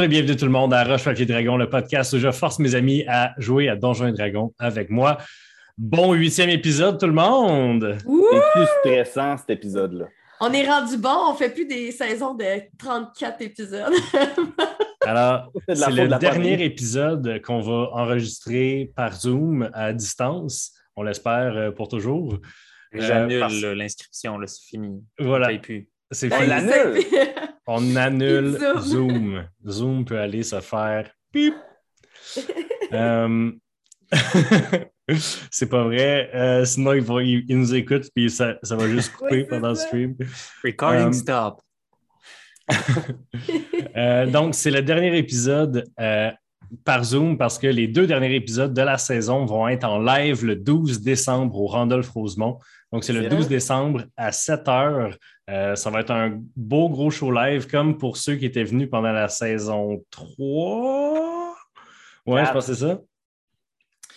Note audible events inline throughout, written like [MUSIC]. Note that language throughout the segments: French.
Bonjour et bienvenue tout le monde à Roche Papier Dragon, le podcast où je force mes amis à jouer à Donjons et Dragons avec moi. Bon huitième épisode tout le monde! C'est plus stressant cet épisode-là. On est rendu bon, on fait plus des saisons de 34 épisodes. [LAUGHS] Alors, [LAUGHS] C'est de le de dernier pandémie. épisode qu'on va enregistrer par Zoom à distance. On l'espère euh, pour toujours. J'annule Euh, parce- là, l'inscription, c'est fini. Voilà. C'est Ben, fini. l'annule. c'est- On annule Zoom. Zoom. Peut aller se faire pip. [LAUGHS] Euh, [LAUGHS] c'est pas vrai. Euh, sinon, ils, vont- ils- ils nous écoutent puis ça, ça va juste couper Oui, pendant le stream. Recording Euh, stop. [LAUGHS] Euh, donc, c'est le dernier épisode euh, par Zoom parce que les deux derniers épisodes de la saison vont être en live le 12 décembre au Randolph Rosemont. Donc, c'est le Sérieux? 12 décembre à 7 heures. Euh, ça va être un beau gros show live comme pour ceux qui étaient venus pendant la saison 3. Ouais, je pense que c'est ça.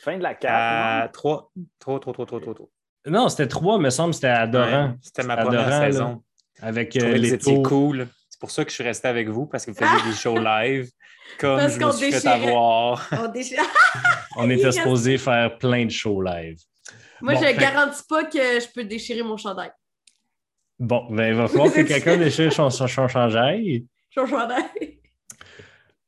Fin de la À carte. 3, 3, 3, 3, 3, 3, 3. Non, c'était 3, me semble, c'était adorant. C'était ma Adorant, première là. saison. Avec euh, les étiez tours. cool. C'est pour ça que je suis resté avec vous, parce que vous faisiez des shows [LAUGHS] live. Comme Parce je me suis fait avoir. [LAUGHS] On [LAUGHS] On était supposé faire plein de shows live. Moi, Bon, je fait- garantis pas que je peux déchirer mon chandail. Bon, ben, il va falloir que [LAUGHS] quelqu'un déchire son, son, son chandail. Mon chandail.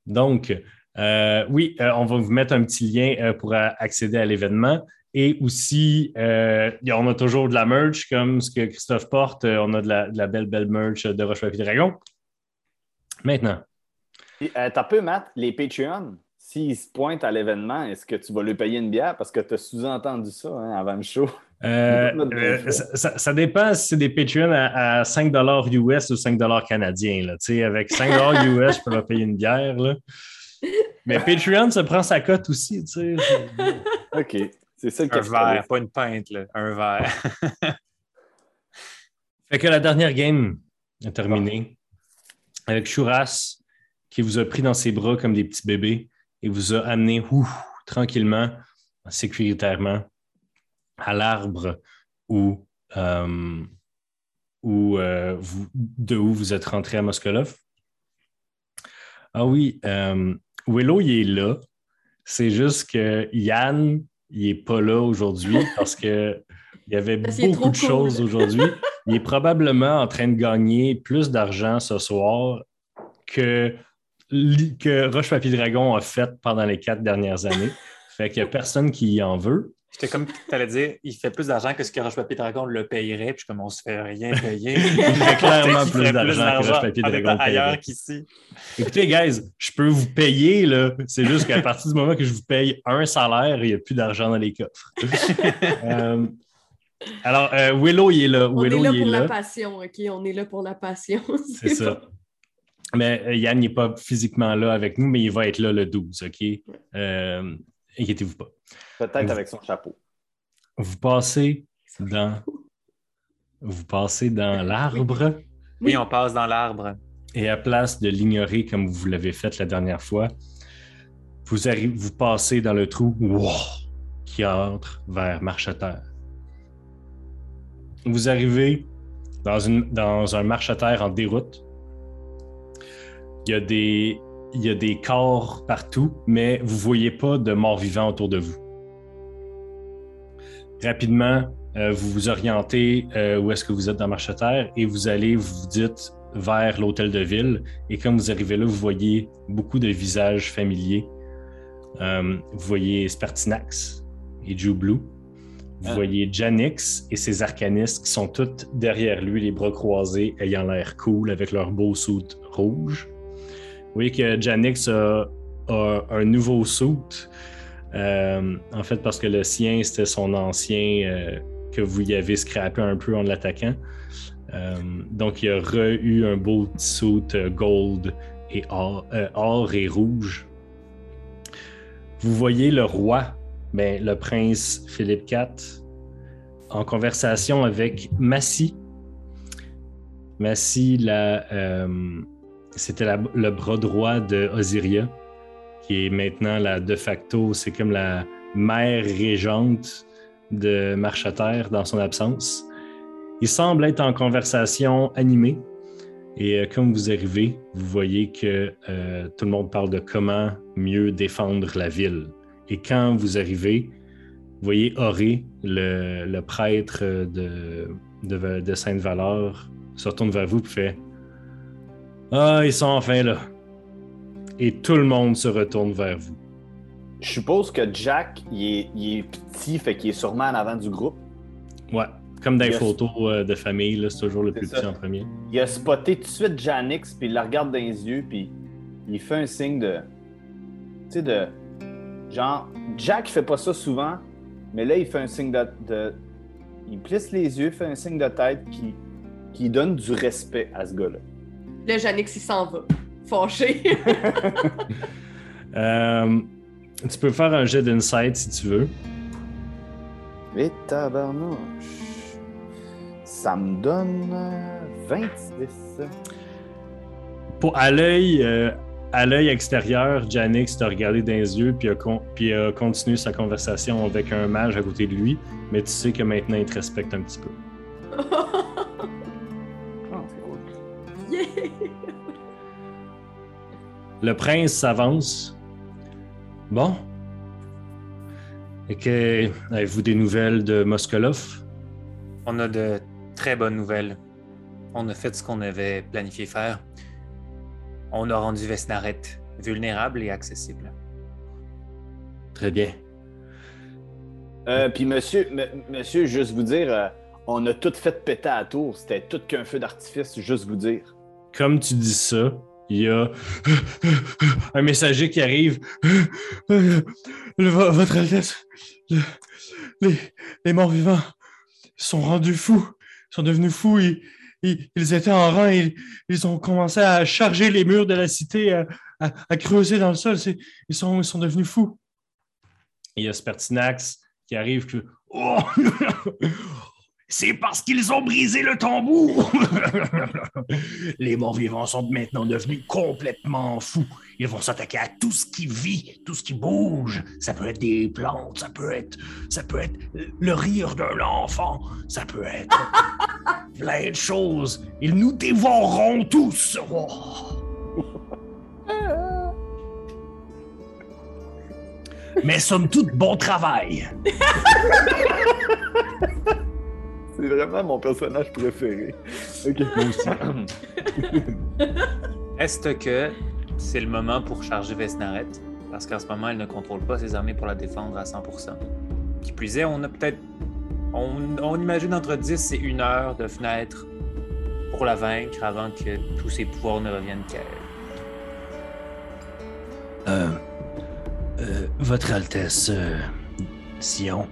Donc, euh, oui, euh, on va vous mettre un petit lien euh, pour accéder à l'événement. Et aussi, euh, on a toujours de la merch, comme ce que Christophe porte. Euh, on a de la, de la belle, belle merch de Roche Papier Dragon. Maintenant, euh, T'as peu, Matt, les Patreons, s'ils se pointent à l'événement, est-ce que tu vas lui payer une bière? Parce que tu as sous-entendu ça hein, avant le show. Euh, euh, ça, dépend si c'est des Patreons à, à 5 US ou 5 canadiens. Là. Avec 5 [LAUGHS] US, je peux leur payer une bière. Là. Mais Patreon, ça prend sa cote aussi. OK. C'est ça le Un verre, pas une pinte, là. Un verre. [LAUGHS] Fait que la dernière game est terminée avec Chouras qui vous a pris dans ses bras comme des petits bébés et vous a amené ouf, tranquillement, sécuritairement à l'arbre où, euh, où, euh, vous, de où vous êtes rentré à Moskolov? Ah oui, euh, Willow, il est là. C'est juste que Yann, il n'est pas là aujourd'hui [LAUGHS] parce que il y avait Parce qu'il beaucoup de cool. choses aujourd'hui. [LAUGHS] Il est probablement en train de gagner plus d'argent ce soir que, que Roche Papier Dragon a fait pendant les quatre dernières années. Fait qu'il n'y a personne qui en veut. J'étais comme tu allais dire, il fait plus d'argent que ce que Roche Papier Dragon le payerait, puis comme on se fait rien payer. [LAUGHS] Il fait clairement plus d'argent que Roche Papier Dragon ailleurs qu'ici. Écoutez, guys, je peux vous payer, là. C'est juste qu'à partir du moment que je vous paye un salaire, il n'y a plus d'argent dans les coffres. [LAUGHS] Euh, alors, euh, Willow, il est là. On Willow, est là il est pour la là. passion, OK? On est là pour la passion. C'est ça. Mais euh, Yann n'est pas physiquement là avec nous, mais il va être là le 12, OK? Euh, inquiétez-vous pas. Peut-être avec son chapeau. Vous passez dans. Vous passez dans l'arbre Oui, on passe dans l'arbre. et à place de l'ignorer comme vous l'avez fait la dernière fois, vous, arrivez, vous passez dans le trou wow, qui entre vers Marcheterre. Vous arrivez dans, une, dans un marcheterre en déroute. Il y, a des, il y a des corps partout, mais vous ne voyez pas de morts vivants autour de vous. Rapidement, euh, vous vous orientez euh, où est-ce que vous êtes dans Marcheterre et vous allez, vous vous dites, vers l'hôtel de ville. Et quand vous arrivez là, vous voyez beaucoup de visages familiers. Euh, vous voyez Spartinax et Jew Blue. Vous Ah. voyez Janix et ses arcanistes qui sont toutes derrière lui, les bras croisés, ayant l'air cool avec leur beau suit rouge. Vous voyez que Janix a, un nouveau suit. euh, en fait, parce que le sien, c'était son ancien euh, que vous y avez scrappé un peu en l'attaquant. Euh, donc, il a re-eu un beau suit gold et or, or et rouge. Vous voyez le roi, ben, le prince Philippe IV, en conversation avec Massy. Massy, la, c'était le bras droit de Osiria, qui est maintenant la de facto, c'est comme la mère régente de Marcheterre dans son absence. Il semble être en conversation animée Et euh, comme vous arrivez, vous voyez que euh, tout le monde parle de comment mieux défendre la ville. Et quand vous arrivez, vous voyez Auré, le, prêtre de, de, de Sainte-Valeur, se retourne vers vous et fait Ah, ils sont enfin là. Et tout le monde se retourne vers vous. Je suppose que Jack, il est, il est petit, fait qu'il est sûrement en avant du groupe. Ouais, comme dans les photos euh, de famille, là, c'est toujours le plus ça. petit en premier. Il a spoté tout de suite Janix, puis il la regarde dans les yeux, puis il fait un signe de. Tu sais, de. Genre, Jack fait pas ça souvent, mais là, il fait un signe de. de- il plisse les yeux, fait un signe de tête qui, qui donne du respect à ce gars-là. Là, Janix, il s'en va. Fâché. [LAUGHS] Euh, tu peux faire un jet d'insight si tu veux. Et tabarnouche. Ça me donne euh, 26. Pour, à l'œil euh, à l'œil extérieur, Janix t'a regardé dans les yeux puis a, con- puis a continué sa conversation avec un mage à côté de lui, mais tu sais que maintenant il te respecte un petit peu. [LAUGHS] Le prince s'avance. Bon. Et que avez-vous des nouvelles de Moskolov? On a de très bonnes nouvelles. On a fait ce qu'on avait planifié faire. On a rendu Vesnaret vulnérable et accessible. Très bien. Euh, puis, monsieur, m- monsieur, juste vous dire, euh, on a tout fait péter à la tour. C'était tout qu'un feu d'artifice, juste vous dire. Comme tu dis ça, il y a un messager qui arrive. Votre Altesse, le- les, les morts-vivants sont rendus fous. Ils sont devenus fous. Ils, ils- ils étaient en rang et ils ont commencé à charger les murs de la cité, à, creuser dans le sol. Ils ils sont devenus fous. Il y a Spertinax qui arrive. que- Oh! C'est parce qu'ils ont brisé le tambour. [LAUGHS] Les morts-vivants sont maintenant devenus complètement fous. Ils vont s'attaquer à tout ce qui vit, tout ce qui bouge. Ça peut être des plantes, ça peut être, ça peut être le rire d'un enfant, ça peut être [LAUGHS] plein de choses. Ils nous dévoreront tous. Oh. [LAUGHS] Mais somme toute, bon travail. C'est vraiment mon personnage préféré. Ok. [LAUGHS] Est-ce que c'est le moment pour charger Vesnaret? Parce qu'en ce moment, elle ne contrôle pas ses armées pour la défendre à 100%. Qui plus est, on a peut-être. On, on imagine entre 10 et 1 heure de fenêtre pour la vaincre avant que tous ses pouvoirs ne reviennent qu'à elle. Euh, euh, Votre Altesse, euh, Sion?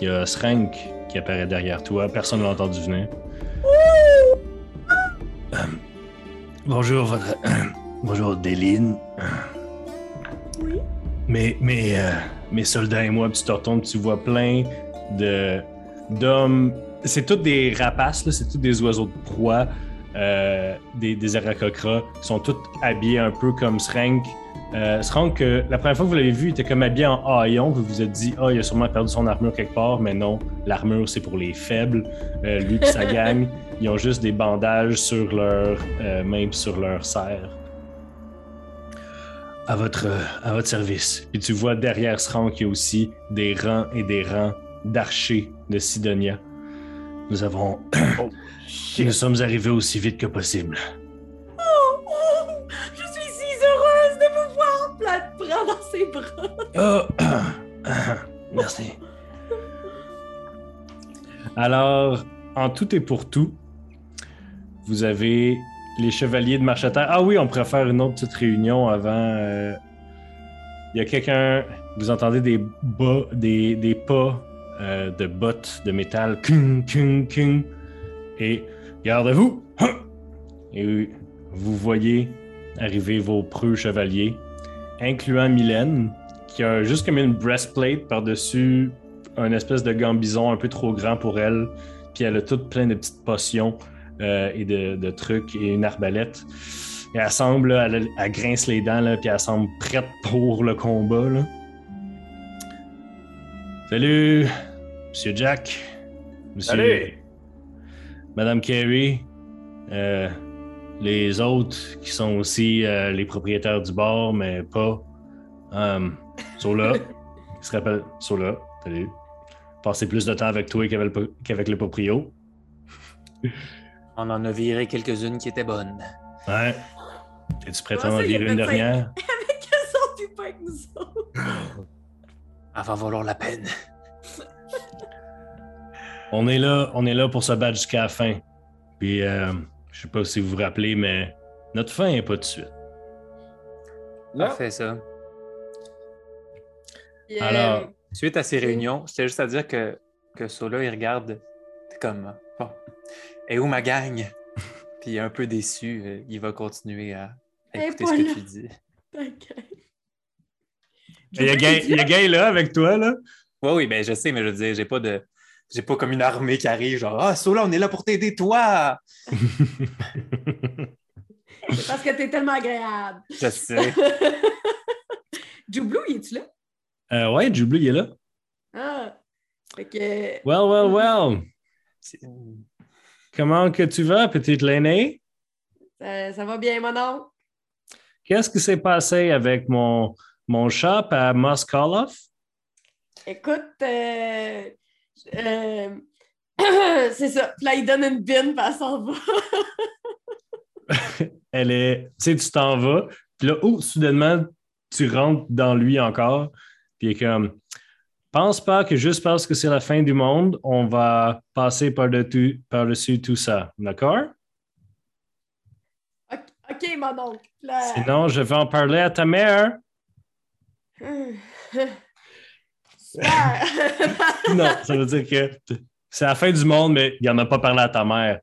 Il y a Srank qui apparaît derrière toi. Personne ne l'a entendu venir. Euh, bonjour, votre. [CLEARS THROAT] bonjour, Déline. Oui. Mais, mais, euh, mes soldats et moi, puis tu te retournes, tu vois plein de d'hommes. C'est tous des rapaces, là, c'est tous des oiseaux de proie, euh, des, des aracocras, qui sont tous habillés un peu comme Srank. Euh, Srank, euh, la première fois que vous l'avez vu, il était comme habillé en haillon. Vous vous êtes dit, ah, il a sûrement perdu son armure quelque part, mais non, l'armure c'est pour les faibles. Euh, lui et sa [LAUGHS] gang, ils ont juste des bandages sur leurs euh, mains et sur leurs serres. À votre, euh, à votre service. Puis tu vois derrière Srank, il y a aussi des rangs et des rangs d'archers de Sidonia. Nous avons. [CLEARS THROAT] Nous sommes arrivés aussi vite que possible. Prend dans ses bras. Oh, [COUGHS] merci. Alors, en tout et pour tout, vous avez les chevaliers de marche à terre. Ah oui, on pourrait faire une autre petite réunion avant. euh, Il y a quelqu'un. Vous entendez des bas, des, des pas euh, de bottes de métal. Kung, kung, kung. Et gardez-vous. [COUGHS] Et vous voyez arriver vos preux chevaliers, incluant Mylène, qui a juste comme une breastplate par-dessus un espèce de gambison un peu trop grand pour elle. Puis elle a tout plein de petites potions euh, et de, de trucs et une arbalète. Et elle semble, là, elle, elle grince les dents, là, puis elle semble prête pour le combat. Là. Salut, Monsieur Jack. Monsieur... Salut. Madame Carey. Euh, les autres qui sont aussi euh, les propriétaires du bar, mais pas. Euh, Sola, [LAUGHS] il se rappelle. Sola, salut. Passer plus de temps avec toi qu'avec le, qu'avec le proprio. On en a viré quelques-unes qui étaient bonnes. Ouais. Es-tu prêt à en virer une dernière? [LAUGHS] Avec eux autres, puis pas avec nous autres? Elle va valoir la peine. On est là, on est là pour se battre jusqu'à la fin. Puis, euh, je sais pas si vous vous rappelez, mais notre fin est pas de suite. Là, Parfait, ça. Alors- Suite à ces réunions, c'était juste à dire que, que Sola, il regarde comme bon. Et où ma gang? [LAUGHS] Puis un peu déçu, euh, il va continuer à écouter ce que tu dis. [LAUGHS] t'inquiète. Il y a Gay, il y a Gay là avec toi, là? Oui, oui, ben je sais, mais je veux dire, j'ai pas de. J'ai pas comme une armée qui arrive, genre Ah, Sola, on est là pour t'aider, toi! C'est parce que t'es tellement agréable. Je sais. [LAUGHS] Joublou, il est-tu là? Euh, ouais, il est là. Ah. Fait que. Well, well, well. C'est- Comment que tu vas, petite l'aînée? Ça, ça va bien, mon oncle? Qu'est-ce qui s'est passé avec mon, mon shop à Moskaloff? Écoute, euh, euh, [CLEARS THROAT] c'est ça. Puis là, il donne une bine, puis elle s'en va. [LAUGHS] Elle est. Tu sais, tu t'en vas, puis là, oh, soudainement, tu rentres dans lui encore, puis comme. Pense pas que juste parce que c'est la fin du monde, on va passer par-dessus par-dessus tout ça. D'accord? OK, mon oncle. Là- Sinon, je vais en parler à ta mère. [SIGHS] [LAUGHS] Super. Non, ça veut dire que c'est la fin du monde, mais il en a pas parlé à ta mère.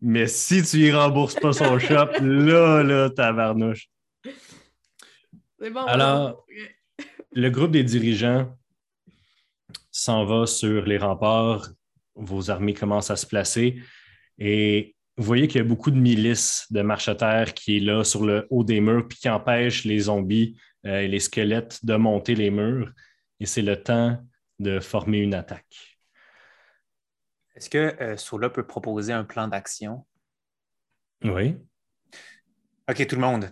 Mais si tu y rembourses pas son shop, là, là, tabarnouche. c'est bon. Alors- oncle. Le groupe des dirigeants s'en va sur les remparts. Vos armées commencent à se placer. Et vous voyez qu'il y a beaucoup de milices de marchetaires qui est là sur le haut des murs puis qui empêchent les zombies euh, et les squelettes de monter les murs. Et c'est le temps de former une attaque. Est-ce que euh, Sola peut proposer un plan d'action? Oui. OK, tout le monde,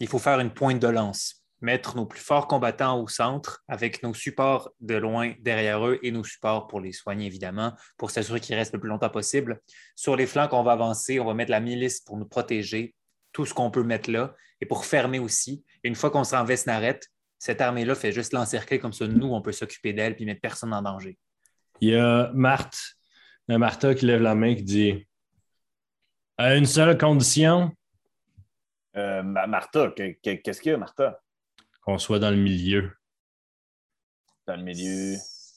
il faut faire une pointe de lance. Mettre nos plus forts combattants au centre avec nos supports de loin derrière eux et nos supports pour les soigner, évidemment, pour s'assurer qu'ils restent le plus longtemps possible. Sur les flancs, on va avancer, on va mettre la milice pour nous protéger, tout ce qu'on peut mettre là, et pour fermer aussi. Et une fois qu'on sera en Vesnaret, cette armée-là fait juste l'encercler comme ça. Nous, on peut s'occuper d'elle puis mettre personne en danger. Il y a Marthe, euh, Martha qui lève la main qui dit À une seule condition, euh, Ma- Martha, que- que- qu'est-ce qu'il y a, Martha? qu'on soit dans le milieu. Dans le milieu.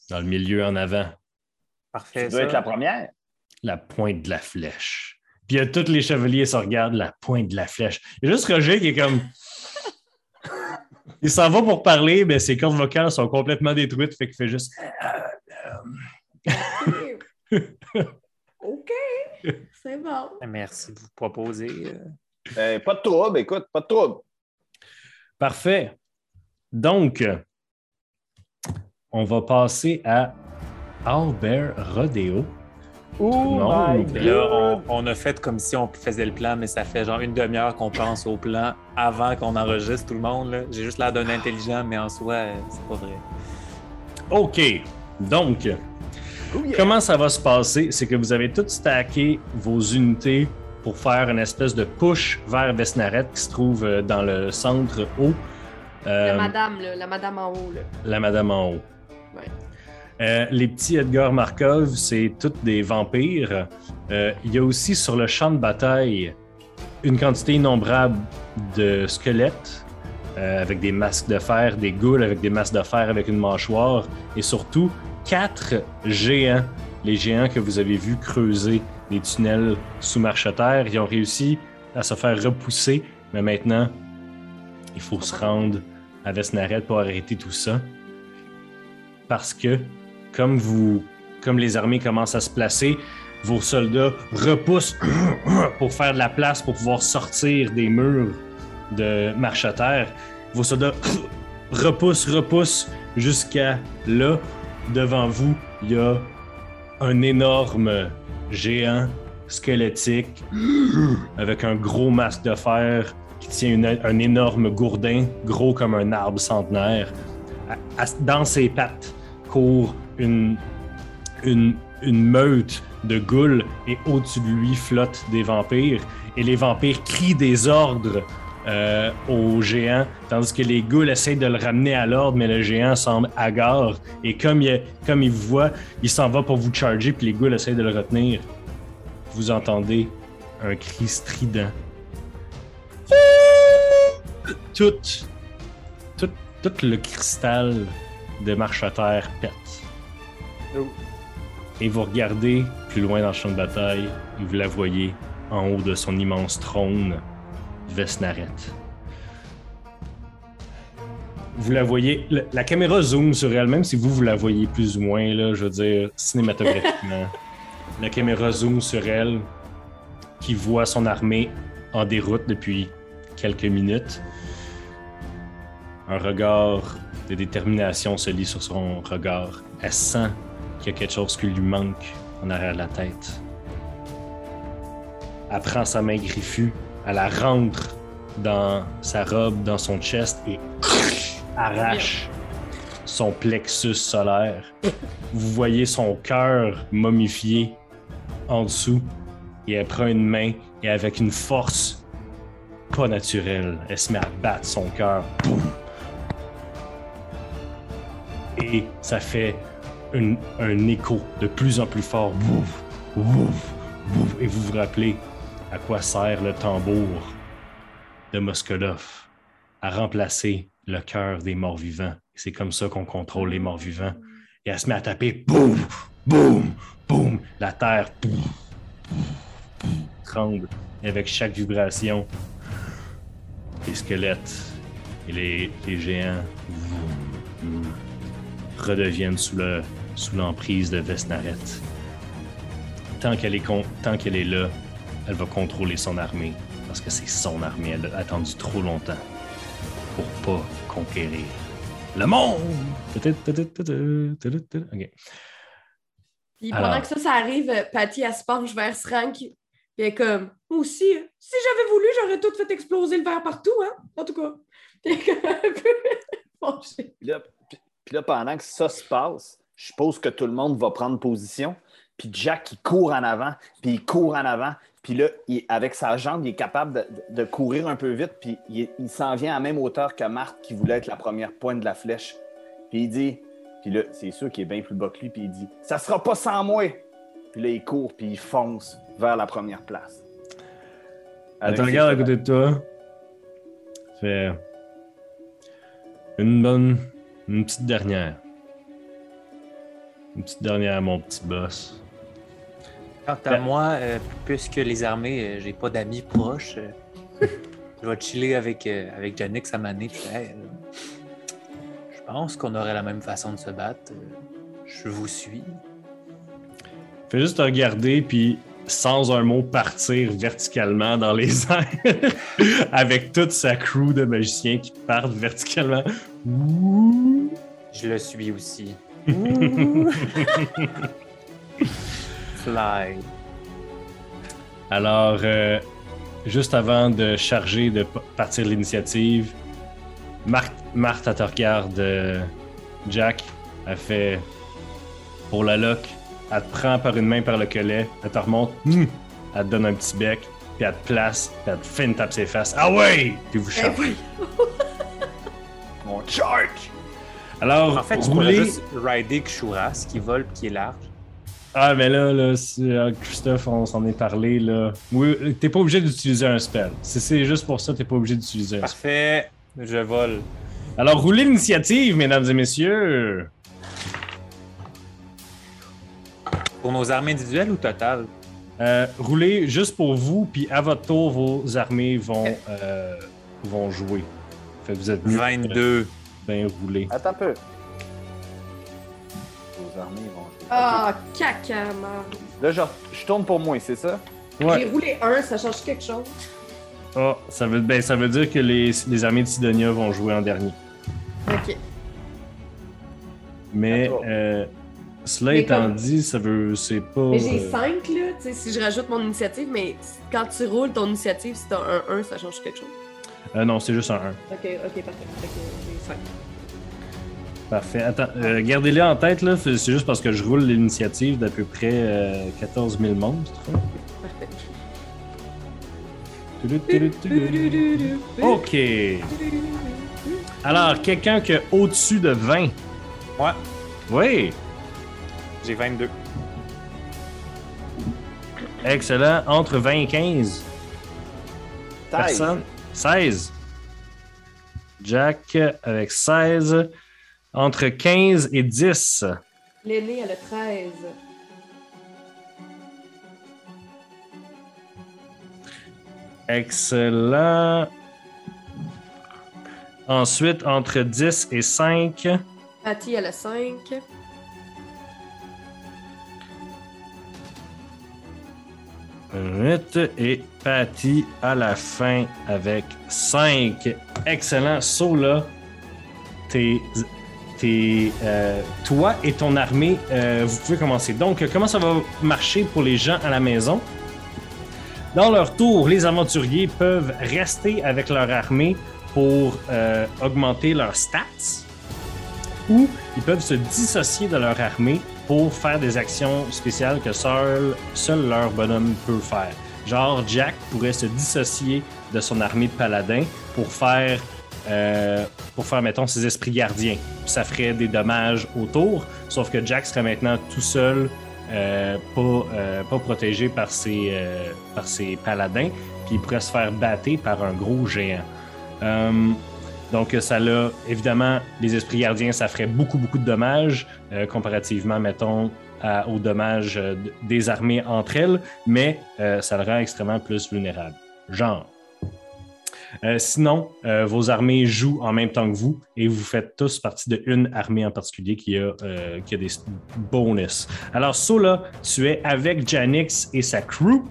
Dans le milieu en avant. Parfait. Tu dois ça. être la première. La pointe de la flèche. Puis il y a tous les chevaliers se regardent, la pointe de la flèche. Il y a juste Roger qui est comme. Il s'en va pour parler, mais ses cordes vocales sont complètement détruites, fait qu'il fait juste. OK. [LAUGHS] C'est bon. Merci de vous proposer. euh, Euh, pas de trouble, écoute, pas de trouble. Parfait. Donc, on va passer à Albert Rodeo. Oh Non, my Là, on, a fait comme si on faisait le plan, mais ça fait genre une demi-heure qu'on pense au plan avant qu'on enregistre tout le monde. J'ai juste l'air d'un intelligent, mais en soi, euh, c'est pas vrai. OK. Donc, Oh yeah! comment ça va se passer? C'est que vous avez tout stacké vos unités pour faire une espèce de push vers Vesnaret qui se trouve euh, dans le centre haut. Euh, La madame, là, la madame en haut. Là. la madame en haut. Ouais. Euh, les petits Edgar Markov, c'est toutes des vampires. Euh, il y a aussi sur le champ de bataille une quantité innombrable de squelettes euh, avec des masques de fer, des goules avec des masques de fer avec une mâchoire et surtout quatre géants, les géants que vous avez vus creuser les tunnels sous marche-terre. Ils ont réussi à se faire repousser, mais maintenant, il faut se rendre à Vesnaret pour arrêter tout ça parce que comme vous comme les armées commencent à se placer, vos soldats repoussent [CLEARS THROAT] pour faire de la place pour pouvoir sortir des murs de marche-terre. Vos soldats [CLEARS THROAT] repoussent, repoussent jusqu'à là. Devant vous, il y a un énorme géant squelettique, [CLEARS THROAT] avec un gros masque de fer qui tient une- un énorme gourdin, gros comme un arbre centenaire. À- à- dans ses pattes court une, une, meute de goules et au-dessus de lui flottent des vampires. Et les vampires crient des ordres euh, au géant, tandis que les ghouls essayent de le ramener à l'ordre, mais le géant semble hagard. Et comme il, comme il vous voit, il s'en va pour vous charger, puis les ghouls essayent de le retenir. Vous entendez un cri strident. Tout, le cristal de marche-terre pète. Et vous regardez plus loin dans le champ de bataille, et vous la voyez en haut de son immense trône, Vesnaret. Vous la voyez, la, la caméra zoom sur elle, même si vous, vous la voyez plus ou moins, là, je veux dire, cinématographiquement. [LAUGHS] la caméra zoom sur elle, qui voit son armée en déroute depuis quelques minutes. Un regard de détermination se lit sur son regard. Elle sent qu'il y a quelque chose qui lui manque en arrière de la tête. Elle prend sa main griffue, elle la rentre dans sa robe, dans son chest et [CLEARS THROAT] arrache son plexus solaire. Vous voyez son cœur momifié en dessous et elle prend une main et avec une force pas naturelle, elle se met à battre son cœur. Et ça fait un, écho de plus en plus fort. Bouf, bouf, bouf. Et vous vous rappelez à quoi sert le tambour de Moskolov à remplacer le cœur des morts vivants. C'est comme ça qu'on contrôle les morts vivants. Et elle se met à taper boum, boum, boum. La terre tremble. Et avec chaque vibration, les squelettes et les, géants redeviennent sous le sous l'emprise de Vesnaret. Tant qu'elle est, con- tant qu'elle est là, elle va contrôler son armée. Parce que c'est son armée. Elle a attendu trop longtemps pour pas conquérir le monde. Ok. Puis Alors. pendant que ça, ça arrive, Patty, elle se penche vers Srank. Puis elle est comme, moi aussi, euh, si j'avais voulu, j'aurais tout fait exploser le verre partout, hein, en tout cas. [LAUGHS] Puis elle est comme un peu [LAUGHS] là, puis- là, pendant que ça se passe, je suppose que tout le monde va prendre position. Puis Jack, il court en avant, puis il court en avant. Puis là, il- avec sa jambe, il est capable de, de courir un peu vite, puis il, il s'en vient à la même hauteur que Marthe, qui voulait être la première pointe de la flèche. Puis il dit, puis là, c'est sûr qu'il est bien plus bas que lui, puis il dit, ça sera pas sans moi. Puis là, il court, puis il fonce vers la première place. Ses regarde à côté de toi. Fait. Une bonne. Une petite dernière. Une petite dernière, mon petit boss. Quant à moi, euh, puisque les armées, euh, j'ai pas d'amis proches, euh, [LAUGHS] je vais chiller avec, euh, avec Janix à Mané. puis, hey, je pense qu'on aurait la même façon de se battre. je vous suis. Fais juste te regarder, puis sans un mot, partir verticalement dans les [LAUGHS] airs avec toute sa crew de magiciens qui partent verticalement. Ouh. Je le suis aussi. [LAUGHS] Fly. Alors, euh, juste avant de charger, de partir l'initiative, Marthe, Marthe, elle te regarde, euh, Jack, elle fait pour la lock, elle te prend par une main par le collet, elle te remonte, hum, elle te donne un petit bec, puis elle te place, puis elle te fait une tape ses fesses. Ah ouais! Puis vous Ben chargez. oui. [LAUGHS] On charge! Alors, En fait, tu juste rider Kshuras, qui vole et qui est large. Ah, mais là, là c'est- euh, Christophe, on s'en est parlé, là. Oui, t'es pas obligé d'utiliser un spell. Si c'est juste pour ça, t'es pas obligé d'utiliser un spell. Parfait, je vole. Alors, roulez l'initiative, mesdames et messieurs. Pour nos armées individuelles ou totales? Euh, roulez juste pour vous, puis à votre tour, vos armées vont, euh, vont jouer. Fait que vous êtes mieux 22. bien roulé. Attends un peu. Vos armées vont jouer. Ah, caca, merde. Ok. Là, je, je tourne pour moi, c'est ça? J'ai Ouais. roulé un, ça change quelque chose. Ah, ça, veut, ben, ça veut dire que les, les armées de Sidonia vont jouer en dernier. Ok. Mais euh, Cela Mais étant comme- dit, ça veut. C'est pas. Mais j'ai euh, 5 là, tu sais, si je rajoute mon initiative, mais quand tu roules ton initiative, si t'as un 1, ça change quelque chose? euh, non, c'est juste un 1. Ok, ok, parfait. Fait que j'ai 5. Parfait. Attends, euh, gardez-le en tête, là. C'est juste parce que je roule l'initiative d'à peu près euh, 14 000 monstres. OK. Alors, quelqu'un qui a au-dessus de 20. Moi, Oui. J'ai 22. Excellent. Entre 20 et 15. Personne. 16. Jack avec 16. Entre 15 et 10. L'aîné, elle a 13. Excellent. Ensuite, entre 10 et 5. Patty, elle a 5. Huit. Et Patty à la fin avec 5. Excellent. So là, t'es, t'es, euh, toi et ton armée, euh, vous pouvez commencer. Donc, comment ça va marcher pour les gens à la maison? Dans leur tour, les aventuriers peuvent rester avec leur armée pour euh, augmenter leurs stats ou ils peuvent se dissocier de leur armée pour faire des actions spéciales que seul, seul leur bonhomme peut faire. Genre, Jack pourrait se dissocier de son armée de paladins pour faire, euh, pour faire mettons, ses esprits gardiens. Ça ferait des dommages autour, sauf que Jack serait maintenant tout seul, euh, pas, euh, pas protégé par ses, par ses paladins, puis il pourrait se faire battre par un gros géant. Donc, ça l'a, évidemment, les esprits gardiens, ça ferait beaucoup, beaucoup de dommages, euh, comparativement, mettons, aux dommages euh, des armées entre elles, mais euh, ça le rend extrêmement plus vulnérable. Genre. Sinon, vos armées jouent en même temps que vous et vous faites tous partie d'une armée en particulier qui a, qui a des bonus. Alors, Sola, tu es avec Janix et sa crew.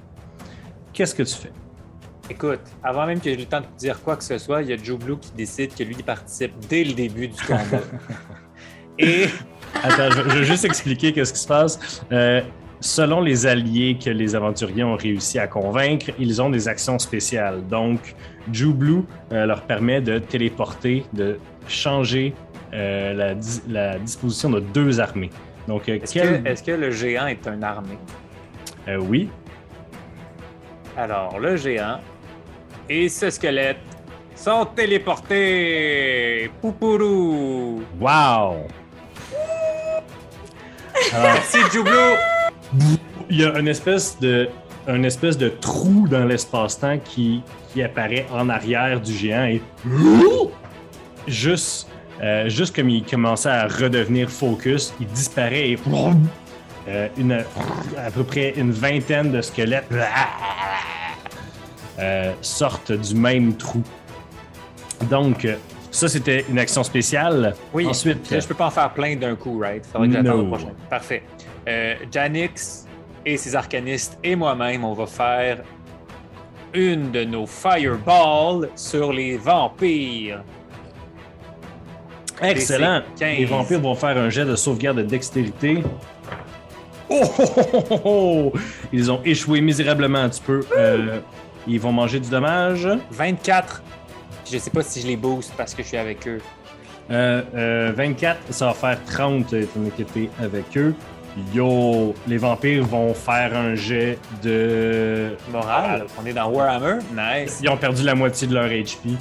Qu'est-ce que tu fais? Écoute, avant même que j'ai le temps de te dire quoi que ce soit, il y a Joe Blue qui décide que lui il participe dès le début du combat. [LAUGHS] Et Attends, je, je vais juste expliquer qu'est-ce qui se passe. Euh, selon les alliés que les aventuriers ont réussi à convaincre, ils ont des actions spéciales. Donc, Jew Blue euh, leur permet de téléporter, de changer euh, la, di- la disposition de deux armées. Donc, est-ce quel- que, est-ce que le géant est un armée? oui. Alors, le géant et ce squelette sont téléportés. Poupourou! Wow! Merci, Blue! il y a une espèce de, une espèce de trou dans l'espace-temps qui, qui apparaît en arrière du géant et juste, euh, juste comme il commençait à redevenir focus, il disparaît et euh, une, à peu près une vingtaine de squelettes euh, sortent du même trou. Donc, ça, c'était une action spéciale. Oui, Ensuite, je, peux pas en faire plein d'un coup, right? Faudrait que j'attende No. le prochain. Parfait. Euh, Janix et ses arcanistes et moi-même, on va faire une de nos fireballs sur les vampires. Excellent. DC 15. Les vampires vont faire un jet de sauvegarde de dextérité. Oh, oh, oh, oh, oh! Ils ont échoué misérablement. Tu peux. euh, ils vont manger du dommage. 24. Je sais pas si je les booste parce que je suis avec eux. Euh, euh, 24, ça va faire 30 étant donné que t'es avec eux. Yo, les vampires vont faire un jet de. Moral, on est dans Warhammer. Nice. Ils ont perdu la moitié de leur HP.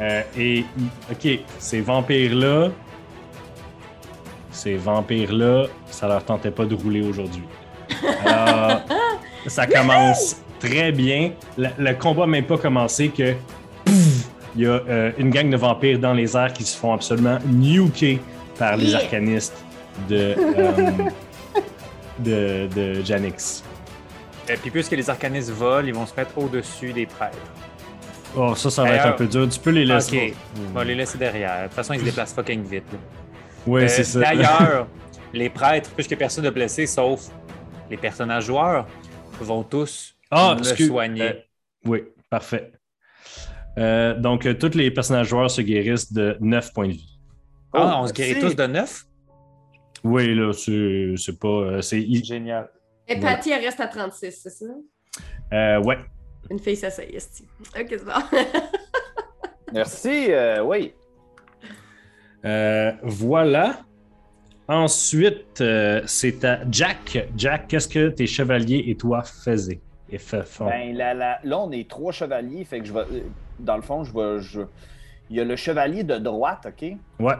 Euh, et, ok, ces vampires-là, ces vampires-là, ça leur tentait pas de rouler aujourd'hui. [LAUGHS] Alors, ça commence très bien. Le, le combat n'a même pas commencé que il y a euh, une gang de vampires dans les airs qui se font absolument nuker par les Yeah. arcanistes de, euh, [LAUGHS] de, de Janix. Et puis puisque les arcanistes volent, ils vont se mettre au-dessus des prêtres. Oh, ça, ça va être un peu dur. Tu peux les laisser. Ok, on va les laisser derrière. De toute façon, ils se [LAUGHS] déplacent fucking vite. là. Oui, Euh, c'est ça. D'ailleurs, [LAUGHS] les prêtres, puisque personne n'est blessé, sauf les personnages joueurs, vont tous Ah, me excuse- soigner. euh, oui, parfait. Euh, donc, euh, tous les personnages joueurs se guérissent de 9 points de vie. ah, on se guérit tous de neuf? Oui, là, c'est pas. euh, C'est. Génial. Et. Patty, elle reste à 36, c'est ça? euh, ouais. Une fille esti. Ok, c'est bon. [LAUGHS] Merci, euh, oui. Euh, voilà. Ensuite, euh, c'est à Jack. Jack, qu'est-ce que tes chevaliers et toi faisaient? Et font? Ben, là, là, là, on est trois chevaliers, fait que je vais. euh, Dans le fond, je vais. Je... Il y a le chevalier de droite, OK? Ouais.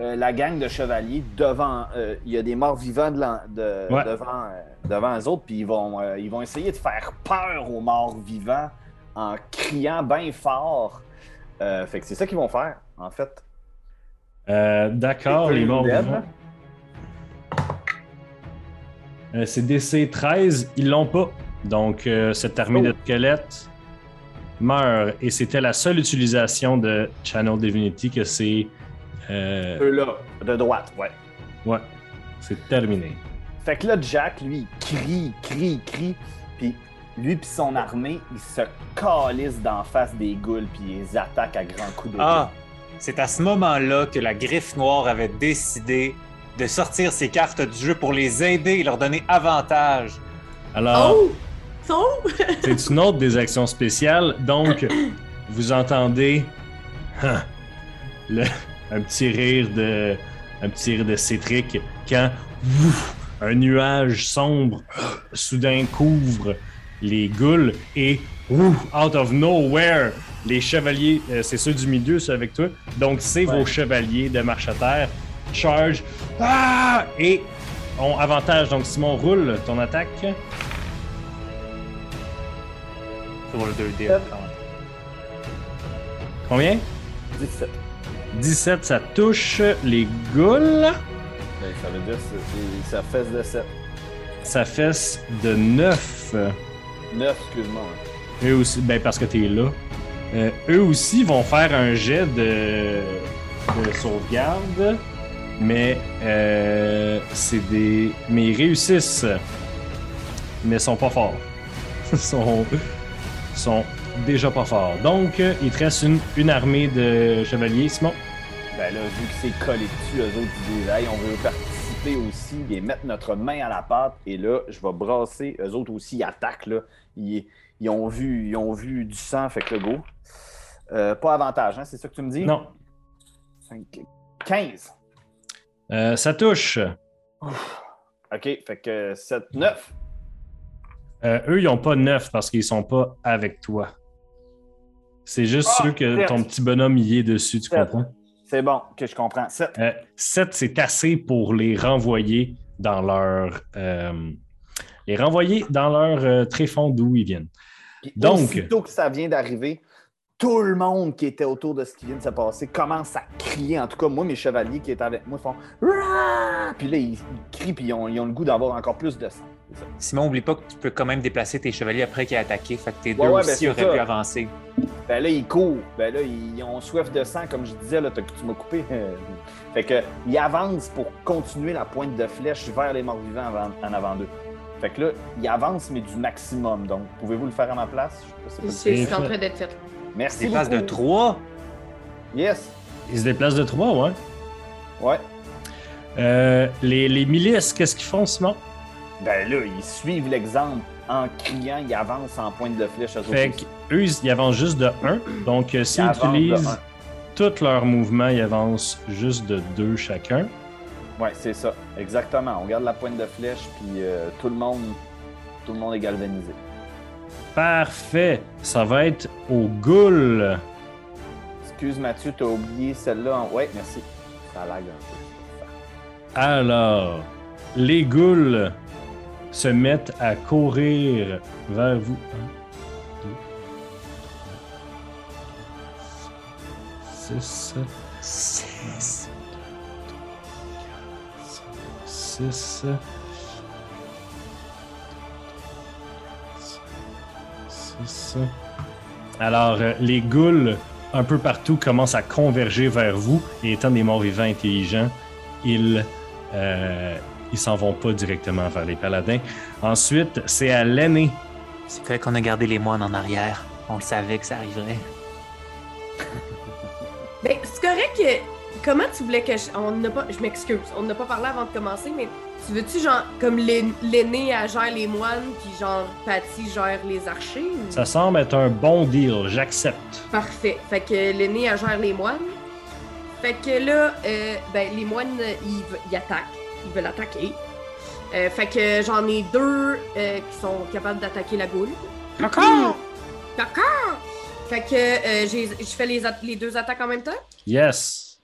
Euh, la gang de chevaliers devant. euh, il y a des morts vivants de l'en- de- Ouais. devant, euh, devant eux autres, puis ils vont, ils vont essayer de faire peur aux morts vivants en criant bien fort. Fait que c'est ça qu'ils vont faire, en fait. D'accord, les morts vivants. c'est DC 13, ils l'ont pas. Donc, euh, cette armée Oh. de squelettes meurt. Et c'était la seule utilisation de Channel Divinity que c'est. euh, Eux-là, de droite, ouais. ouais, c'est terminé. Fait que là, Jack, lui, il crie, crie, crie. Puis lui puis son armée, ils se calissent d'en face des ghouls, puis ils les attaquent à grands coups de Ah, c'est à ce moment-là que la griffe noire avait décidé de sortir ses cartes du jeu pour les aider et leur donner avantage. Alors, Oh! [LAUGHS] C'est une autre des actions spéciales. Donc, vous entendez hein, le- un petit rire de un petit rire de Cétric quand ouf, un nuage sombre soudain couvre les ghouls et ouf, out of nowhere les chevaliers euh, c'est ceux du milieu ceux avec toi donc c'est Ouais. vos chevaliers de marche à terre charge ah! et ont avantage donc Simon roule ton attaque Sur le 2D. Euh. combien? 17. 17 ça touche les ghouls Ben, ça veut dire que ça fesse de 7. ça fesse de 9 9, excuse-moi. hein. Eux aussi, ben parce que t'es là. Euh, eux aussi vont faire un jet de, de sauvegarde, mais euh, c'est des, mais ils réussissent, mais ils sont pas forts. [LAUGHS] Ils sont, sont déjà pas forts. Donc, euh, il te reste une, une armée de chevaliers, Simon. Ben là, vu que c'est collé dessus, eux autres, ils disent, hey, on veut participer aussi, bien mettre notre main à la pâte. Et là, je vais brasser. Eux autres aussi, ils attaquent, là. Ils, ils ont, vu, ils ont vu du sang, fait que le go. Euh, pas avantage, hein, c'est ça que tu me dis? Non, 5, 15. Euh, ça touche. OK, fait que 7, 9. Euh, eux, ils ont pas 9 parce qu'ils sont pas avec toi. C'est juste Ah, ceux que sept. ton petit bonhomme y est dessus, tu Sept. comprends? C'est bon, que je comprends. 7. Euh, 7, c'est assez pour les renvoyer dans leur. euh, les renvoyer dans leur euh, tréfonds d'où ils viennent. Donc- Aussitôt que ça vient d'arriver, tout le monde qui était autour de ce qui vient de se passer commence à crier. En tout cas, moi, mes chevaliers qui étaient avec moi font! Puis là, ils, ils crient, puis ils ont, ils ont le goût d'avoir encore plus de sang. Simon, oublie pas que tu peux quand même déplacer tes chevaliers après qu'il ait attaqué. Fait que tes deux Ouais, ben, aussi c'est auraient ça. pu avancer. Ben là, ils courent. Ben là, ils ont soif de sang, comme je disais, là, t'as- tu m'as coupé. [LAUGHS] fait que, ils avancent pour continuer la pointe de flèche vers les morts vivants avant- en avant d'eux. Fait que là, ils avancent, mais du maximum. Donc, pouvez-vous le faire à ma place? Je sais pas si- C'est en train d'être fait. Merci. Des places de beaucoup. 3. Yes. Ils se déplacent de 3, ouais. Ouais. Euh, les, les milices, qu'est-ce qu'ils font, Simon? Ben là, ils suivent l'exemple en criant, ils avancent en pointe de flèche. autres Fait qu'eux, ils, avancent juste de 1. Donc, euh, s'ils utilisent tous leurs mouvements, ils avancent juste de 2 chacun. Ouais, c'est ça. Exactement. On garde la pointe de flèche, puis euh, tout le monde, tout le monde est galvanisé. Parfait. Ça va être au ghoul. Excuse Mathieu, t'as oublié celle-là. En... Ouais, merci. Ça lag un peu. Alors, les ghouls se mettent à courir vers vous. Six, 6. six, six. Alors, euh, les ghouls, un peu partout, commencent à converger vers vous. Et étant des morts vivants intelligents, ils euh, ils s'en vont pas directement vers les paladins. Ensuite, c'est à l'aîné. C'est correct qu'on a gardé les moines en arrière. On le savait que ça arriverait. [LAUGHS] Ben, c'est correct que comment tu voulais que je. On n'a pas. Je m'excuse, on n'a pas parlé avant de commencer, mais tu veux-tu, genre, comme l'aîné gère les moines, puis genre, Patty gère les archers? ou- Ça semble être un bon deal, j'accepte. Parfait. Fait que l'aîné gère les moines. Fait que là, euh, ben, les moines, ils, ils attaquent. Ils veulent attaquer. Euh, fait que j'en ai deux euh, qui sont capables d'attaquer la goule. D'accord! D'accord! Fait que euh, j'ai- je fais les, les deux attaques en même temps? Yes.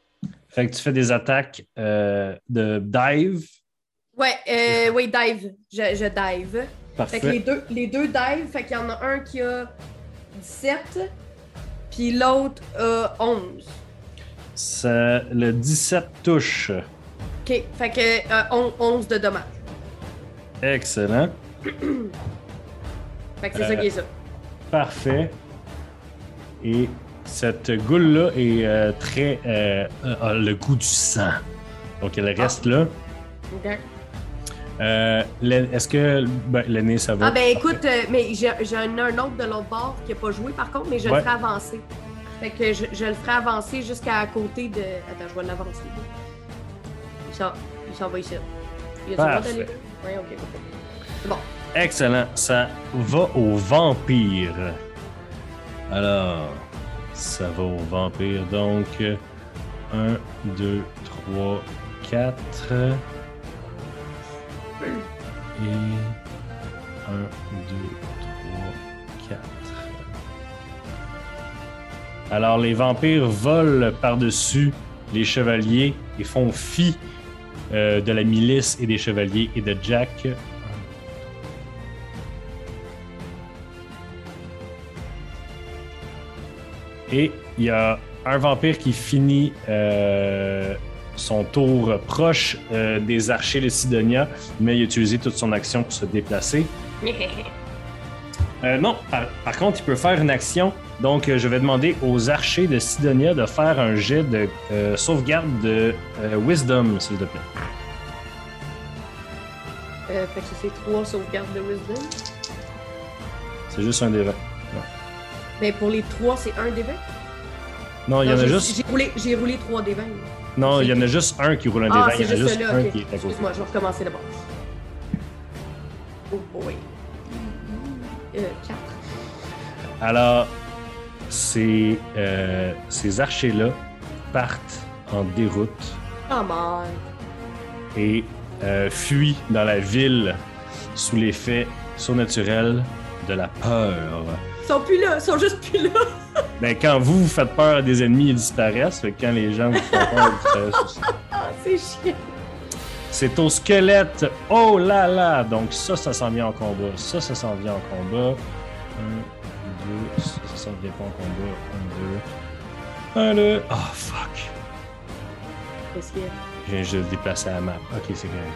Fait que tu fais des attaques euh, de dive. Ouais, euh, oui, dive. Je, je dive. Fait que les Parfait. deux, les deux dive, fait qu'il y en a un qui a 17, puis l'autre a 11. Ça- le 17 touche. OK, fait que euh, on- 11 de dommages. Excellent. Fait que c'est Euh, ça qui est ça. Parfait. Et cette goule-là est euh, très. euh, a le goût du sang. Donc elle reste là. OK. Euh, Est-ce que ben, l'aîné, ça va? Ah ben écoute, euh, mais j'ai un, un autre de l'autre bord qui a pas joué par contre, mais je Ouais. le ferai avancer. Fait que je, je le ferai avancer jusqu'à côté de. Attends, je vais l'avancer. Il s'en il va ici. Il a là? Oui, ok. C'est bon. Excellent. Ça va au vampire. Alors, ça va au vampire. Donc, 1, 2, 3, 4. Et 1, 2, 3, 4. Alors, les vampires volent par-dessus les chevaliers et font fi euh, de la milice et des chevaliers et de Jack. Et il y a un vampire qui finit euh, son tour proche euh, des archers de Sidonia, mais il a utilisé toute son action pour se déplacer. [LAUGHS] Euh, non, par, par contre, il peut faire une action. Donc, euh, je vais demander aux archers de Sidonia de faire un jet de euh, sauvegarde de euh, Wisdom, s'il te plaît. Euh, fait que c'est trois sauvegardes de Wisdom. C'est juste un des vingt. Mais pour les trois, c'est un des 20. Non, il y en a juste. J'ai roulé, j'ai roulé trois des 20. Non, il y en a juste un qui roule un des Ah, 20. Il y en a juste un ok. qui est à côté. Excuse-moi, je vais recommencer d'abord. Oh boy. Euh, 4. Alors, ces, euh, ces archers-là partent en déroute Oh man. et euh, fuient dans la ville sous l'effet surnaturel de la peur. Ils sont plus là, ils sont juste plus là. [LAUGHS] Ben, quand vous, vous faites peur à des ennemis, ils disparaissent. Fait que quand les gens vous font peur, ils disparaissent aussi. [LAUGHS] C'est chiant. C'est au squelette. Oh là là! Donc ça, ça s'en vient en combat. Ça, ça s'en vient en combat. Ça, vient pas en combat. Un, deux. Un, deux. Oh fuck. Qu'est-ce qu'il y a? Je viens juste de déplacer la map. Ok, c'est correct.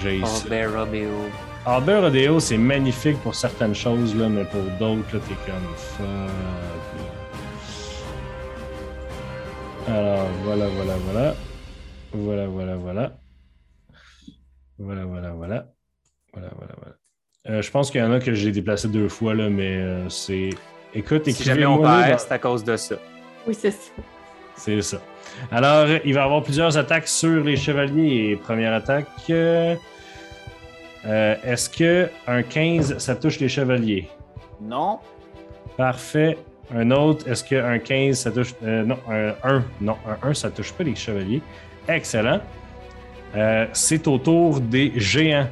J'ai ça. Bear Robeo. Albert Rodeo, c'est magnifique pour certaines choses, là, mais pour d'autres, là, t'es comme fuck. Alors, voilà, voilà, voilà. Voilà, voilà, voilà. Voilà, voilà, voilà. Voilà, voilà, voilà. Euh, je pense qu'il y en a que j'ai déplacé deux fois, là, mais euh, c'est. Écoute, Si jamais on perd, dans- c'est à cause de ça. Oui, c'est ça. C'est ça. Alors, il va y avoir plusieurs attaques sur les chevaliers. Et première attaque. euh, euh, Est-ce que un 15, ça touche les chevaliers? Non. Parfait. Un autre, est-ce qu'un 15, ça touche. euh, non, un 1. Non, un 1, ça touche pas les chevaliers? Excellent. Euh, C'est au tour des géants.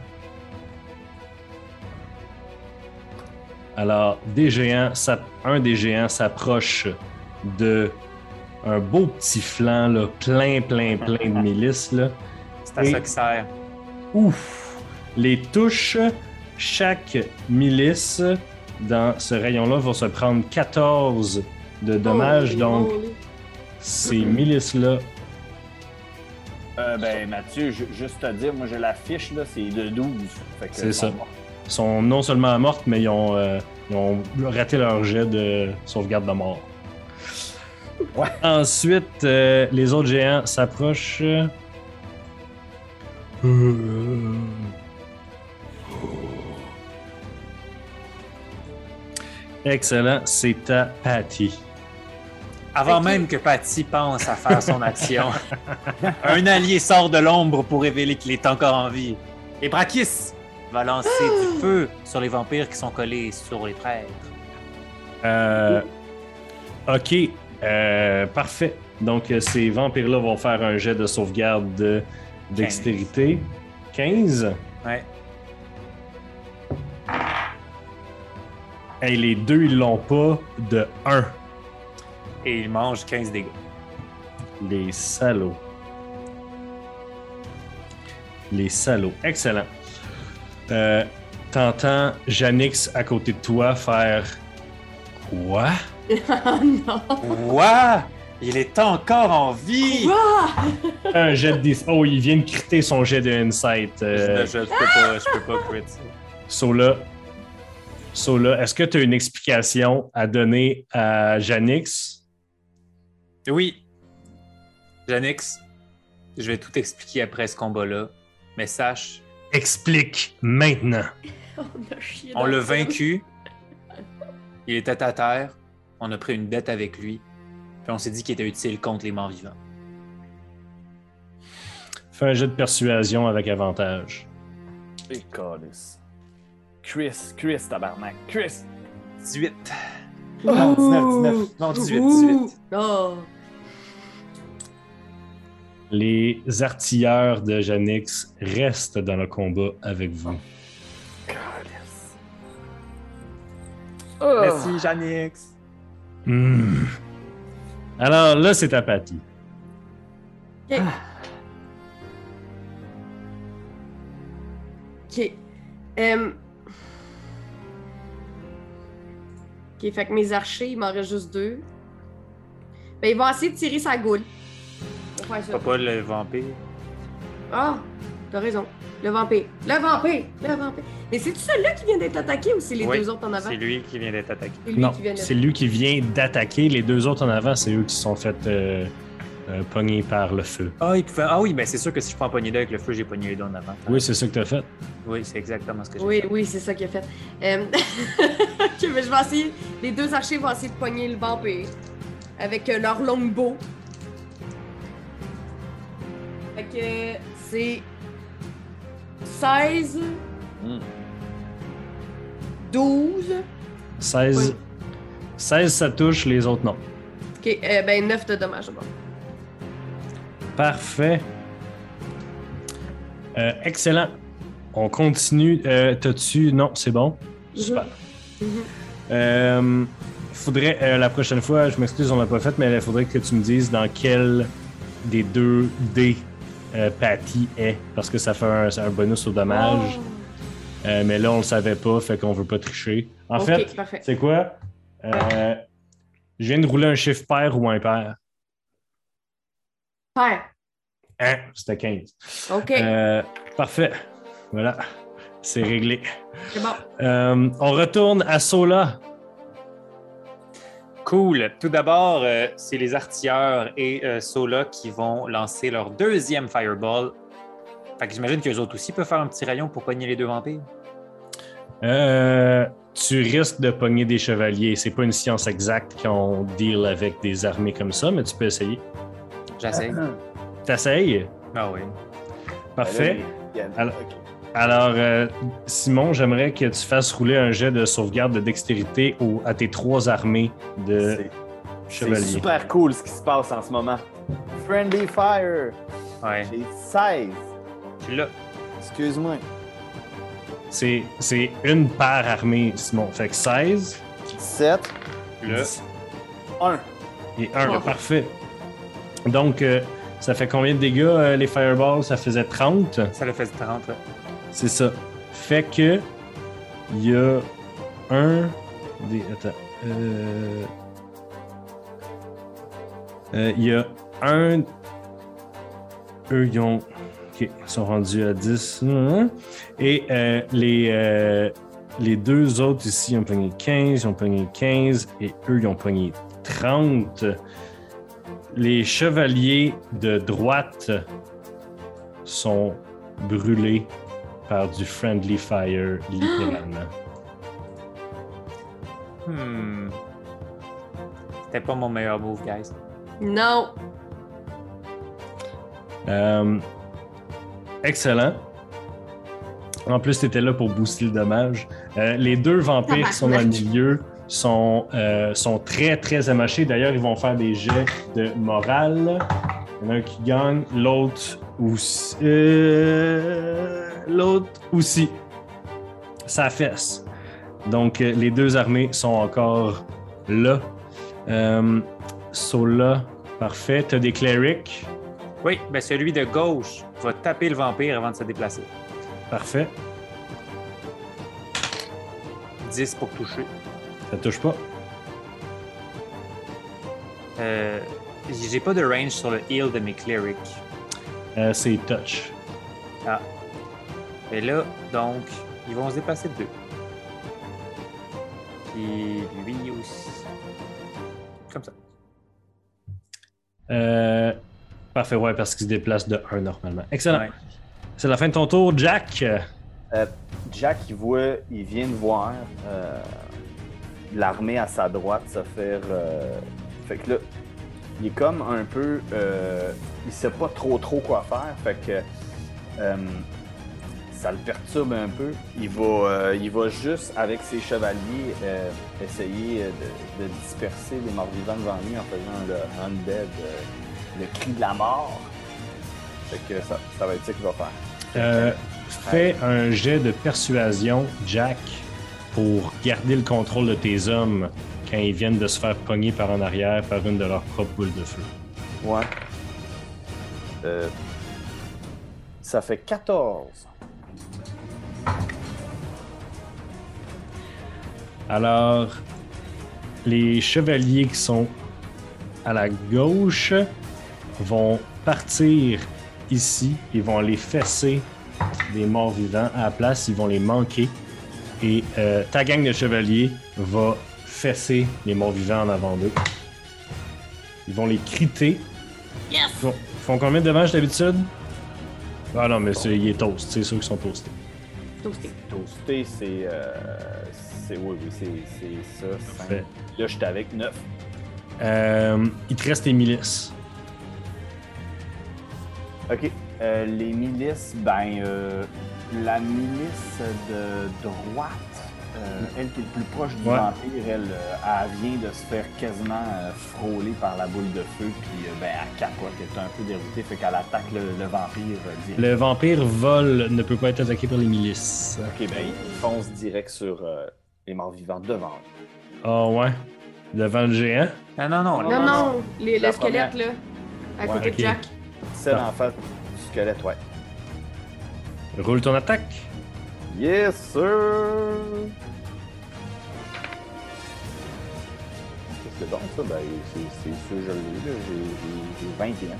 Alors, des géants, ça- un des géants s'approche de un beau petit flanc, là, plein, plein, plein de [LAUGHS] milices. Là. C'est à ça que sert. Ouf! Les touches, chaque milice dans ce rayon-là va se prendre 14 de dommages. Donc, ces milices-là. Euh, ben, Mathieu, ju- juste te dire, moi, j'ai la fiche, là, c'est de 12. Fait que, C'est ça. Sont non seulement mortes, mais ils ont, euh, ils ont raté leur jet de sauvegarde de mort. Ouais. Ensuite, euh, les autres géants s'approchent. Excellent, c'est à Patty. Avant même que Patty pense à faire son action, [LAUGHS] un allié sort de l'ombre pour révéler qu'il est encore en vie. Et Brakis va lancer du feu sur les vampires qui sont collés sur les prêtres. Euh, ok, euh, parfait. Donc, euh, ces vampires-là vont faire un jet de sauvegarde de dextérité. 15. Ouais. Et les deux, ils l'ont pas de 1. Et il mange 15 dégâts. Les salauds. Les salauds. Excellent. Euh, T'entends Janix à côté de toi faire Quoi? oh [LAUGHS] non! Quoi? Il est encore en vie! Ah! Un jet de 10. Oh, il vient de critter son jet de insight. Euh, Je, je peux pas, je peux pas crit ça. Sola. Sola, est-ce que tu as une explication à donner à Janix? Oui. Janix, je vais tout expliquer après ce combat-là. Mais sache, Explique maintenant. [LAUGHS] On l'a le vaincu. Il était à terre. On a pris une dette avec lui. Puis on s'est dit qu'il était utile contre les morts vivants. Fais un jet de persuasion avec avantage. Et calice. Chris, Chris, tabarnak. Chris! 18. Ouh! Non, 19, 19. Non, 18, Ouh! 18. Oh! Les artilleurs de Janix restent dans le combat avec vous. Calice. Merci, Janix. Hmm. Alors là, c'est ta Patty. Ok. Ok. Euh, Ok, fait que mes archers, il m'en reste juste deux. Ben, ils vont essayer de tirer sa goule. Faire ça? Pas pas le vampire. Ah, t'as raison. Le vampire. Le vampire! Le vampire. Mais c'est-tu celui-là qui vient d'être attaqué ou c'est les Oui, deux autres en avant? C'est lui qui vient d'être attaqué. C'est lui Non, qui vient d'être c'est lui qui vient d'attaquer. Les deux autres en avant, c'est eux qui se sont fait euh, euh, pogner par le feu. Ah, il pouvait... ah oui, ben c'est sûr que si je prends pogner deux avec le feu, j'ai pogné les deux en avant. Oui, c'est ça que t'as fait. Oui, c'est exactement ce que j'ai Oui, fait. oui, c'est ça qu'il a fait. Euh, [LAUGHS] mais je vais essayer. Les deux archers vont essayer de pogner le vampire avec leur longbow. Fait que c'est 16, Hmm. 12. 16, Oui. 16 ça touche, les autres non. Ok, euh, ben 9 de dommages. Bon. Parfait. Euh, excellent. On continue. Euh, T'as-tu? Non, c'est bon. Super. Euh, faudrait, euh, la prochaine fois, je m'excuse, on l'a pas fait, mais il faudrait que tu me dises dans quel des deux dés euh, Patty est, parce que ça fait un, bonus au dommage. Euh, mais là, on le savait pas, fait qu'on veut pas tricher. En fait, c'est quoi? Euh, je viens de rouler un chiffre pair ou impair. Père. Hein? C'était 15. Ok, parfait. Voilà. C'est réglé. c'est bon. On retourne à Sola. Cool. Tout d'abord, euh, c'est les artilleurs et euh, Sola qui vont lancer leur deuxième fireball. Fait que j'imagine qu'eux autres aussi peuvent faire un petit rayon pour pogner les deux vampires. Euh, tu risques de pogner des chevaliers. C'est pas une science exacte qu'on deal avec des armées comme ça, mais tu peux essayer. J'essaie. T'essayes? Ah oui. Parfait. Alors-. Alors, euh, Simon, j'aimerais que tu fasses rouler un jet de sauvegarde de dextérité au- à tes trois armées de C'est- C'est chevaliers. super cool ce qui se passe en ce moment. Friendly Fire. Ouais. J'ai 16. Tu l'as. Excuse-moi. C'est c'est une par armée, Simon. Fait que 16 7. Le. 1. et 1. Oh. Parfait. Donc, euh, ça fait combien de dégâts, euh, les fireballs? Ça faisait 30. Ça le fait 30. ouais. C'est ça. Fait que il y a un attends. Euh, euh, Il y a un. Eux, ils ont. Sont rendus à 10. Hum. Et euh, les, les deux autres ici ont pogné 15, ils ont pogné 15, et eux, ils ont pogné 30. Les chevaliers de droite sont brûlés par du friendly fire, littéralement. [GASPS] Hmm. C'était pas mon meilleur move, guys. Non. Euh, excellent. En plus, tu étais là pour booster le dommage. Euh, les deux vampires qui sont dans le milieu sont, euh, sont très, très amochés. D'ailleurs, ils vont faire des jets de morale. Il y en a un qui gagne, l'autre aussi. L'autre aussi. Ça fesse. Donc, euh, les deux armées sont encore là. Euh, so là, parfait. Tu as des clerics? Oui, ben celui de gauche va taper le vampire avant de se déplacer. Parfait. 10 pour toucher. Ça touche pas. Euh, J'ai pas de range sur le heal de mes clerics. Euh, c'est touch. Ah. Et là, donc, ils vont se déplacer de deux. Puis lui aussi. Comme ça. Euh, parfait, ouais, parce qu'il se déplace de 1 normalement. Excellent. Ouais. C'est la fin de ton tour, Jack. Euh, Jack, il voit, il vient de voir euh, l'armée à sa droite se faire. euh, fait que là, il est comme un peu. euh, il sait pas trop trop quoi faire. Fait que euh, ça le perturbe un peu. Il va, euh, il va juste avec ses chevaliers euh, essayer de, de disperser les morts-vivants devant lui en faisant le undead, euh, le cri de la mort. Fait que ça, ça va être ça qu'il va faire. Euh, fais un jet de persuasion, Jack, pour garder le contrôle de tes hommes quand ils viennent de se faire pogner par en arrière par une de leurs propres boules de feu. Ouais. Euh, ça fait 14. Alors, les chevaliers qui sont à la gauche vont partir ici. Ils vont les fesser des morts vivants. À la place, ils vont les manquer. Et euh, ta gang de chevaliers va fesser les morts vivants en avant d'eux. Ils vont les criter. Yes! Ils font, ils font combien de dommages d'habitude? Ah non, mais c'est, il est toast. C'est sûr qu'ils sont toastés. Toasté. Toasté, c'est. Euh, c'est oui, oui, c'est, ça. cinq. Parfait. Là, j'étais avec 9. Euh, il te reste tes milices. Ok. Euh, les milices, ben, euh, la milice de droite, euh, elle qui est le plus proche du Ouais. vampire, elle, euh, elle vient de se faire quasiment euh, frôler par la boule de feu, puis euh, ben, elle capote, elle est un peu déroutée, fait qu'elle attaque le, le vampire euh, direct. Le vampire vol ne peut pas être attaqué par les milices. Ok, ben, il fonce direct sur euh, les morts vivants devant. Ah ouais? Devant le géant? Ah non, non, Non, Non, non, les, le squelette, là. À Ouais, côté de Jack. Celle Ah. en face du squelette, ouais. Roule ton attaque. Yes, sir! C'est bon, ça. Ben, c'est c'est sûr, je l'ai, là. J'ai- J'ai j'ai 21.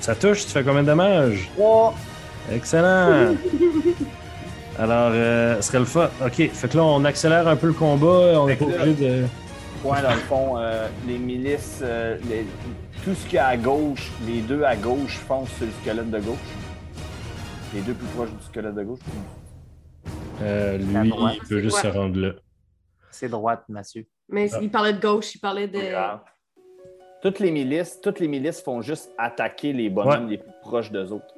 Ça touche, tu fais combien de dommages? 3! Excellent! [LAUGHS] Alors, euh, ce serait le fun. Ok, fait que là, on accélère un peu le combat. On n'est Fait pas obligé de. Point, dans le fond, euh, les milices, euh, les- tout ce qu'il y a à gauche, les deux à gauche foncent sur le squelette de gauche. Les deux plus proches du squelette de gauche. Euh, lui, il peut juste se rendre là. c'est droite, monsieur. Mais Ah. il parlait de gauche, il parlait de. Toutes les milices, toutes les milices font juste attaquer les bonhommes Ouais. les plus proches d'eux autres.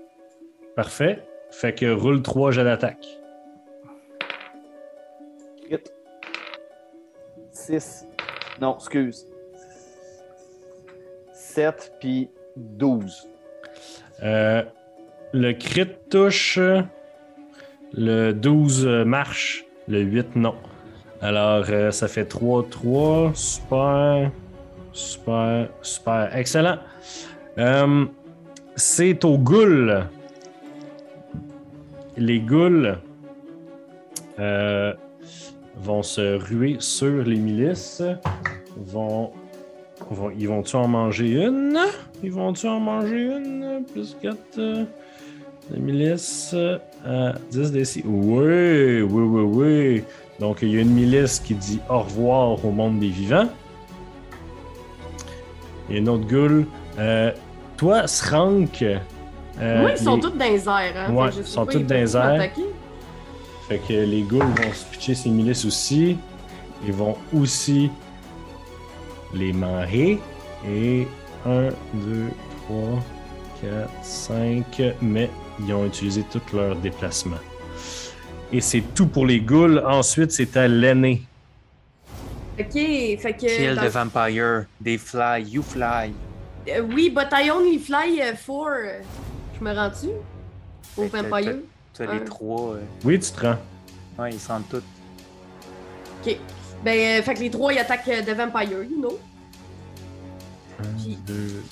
Parfait. Fait que roule 3 jets d'attaque. 6. Non, excuse. 7 puis 12. Euh, le crit touche. Le 12 marche. Le 8 non. Alors, euh, ça fait 3-3. Super. Super. Super. Excellent. Euh, C'est aux ghouls. Les ghouls euh, vont se ruer sur les milices. Vont, vont- ils vont-tu en manger une? Ils vont-tu en manger une? Plus 4. Euh, les milices? Euh, à 10 d'ici. Oui, oui, oui, oui. Donc, il y a une milice qui dit au revoir au monde des vivants. Il y a une autre ghoul. Euh, toi, Srank. euh, Moi, ils sont les- tous dans les airs. Hein? Ouais, ils sont tous dans les airs. Fait que les ghouls vont se pitcher ces milices aussi. Ils vont aussi les marées. Et 1, 2, 3, 4, 5. Mais ils ont utilisé tout leur déplacement. Et c'est tout pour les ghouls. Ensuite, c'est à l'aîné. Ok, fait que. Kill dans- the vampire. They fly, you fly. Euh, oui, but I only fly uh, for. euh, Je me rends-tu? Au Fait que Vampire? T'as Ouais. les trois. euh, Oui, tu te rends. Ouais, ils sentent tous. Ok. Ben, euh, fait que les trois, ils attaquent euh, The Vampire, you know? 1, Puis- 2,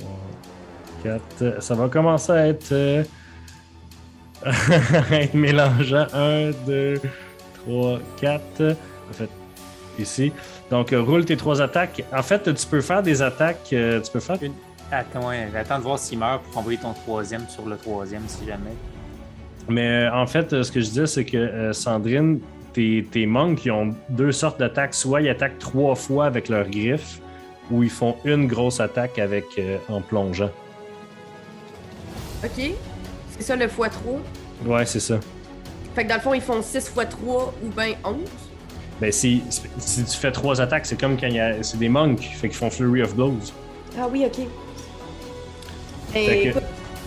3, 4. Ça va commencer à être. [LAUGHS] être mélangeant. 1, 2, 3, 4. En fait, ici. Donc, euh, roule tes trois attaques. En fait, tu peux faire des attaques. euh, tu peux faire. Attends, ouais, attends de voir s'il meurt pour envoyer ton troisième sur le troisième si jamais. Mais euh, en fait, euh, ce que je disais, c'est que euh, Sandrine, tes, tes monks, ils ont deux sortes d'attaques. Soit ils attaquent trois fois avec leurs griffes, ou ils font une grosse attaque avec euh, en plongeant. Ok. C'est ça le x3. Ouais, c'est ça. Fait que dans le fond, ils font 6 x 3 ou ben 11. Ben, si, si tu fais trois attaques, c'est comme quand il y a. C'est des monks, fait qu'ils font Flurry of Blows. Ah oui, ok. Ben, écoute,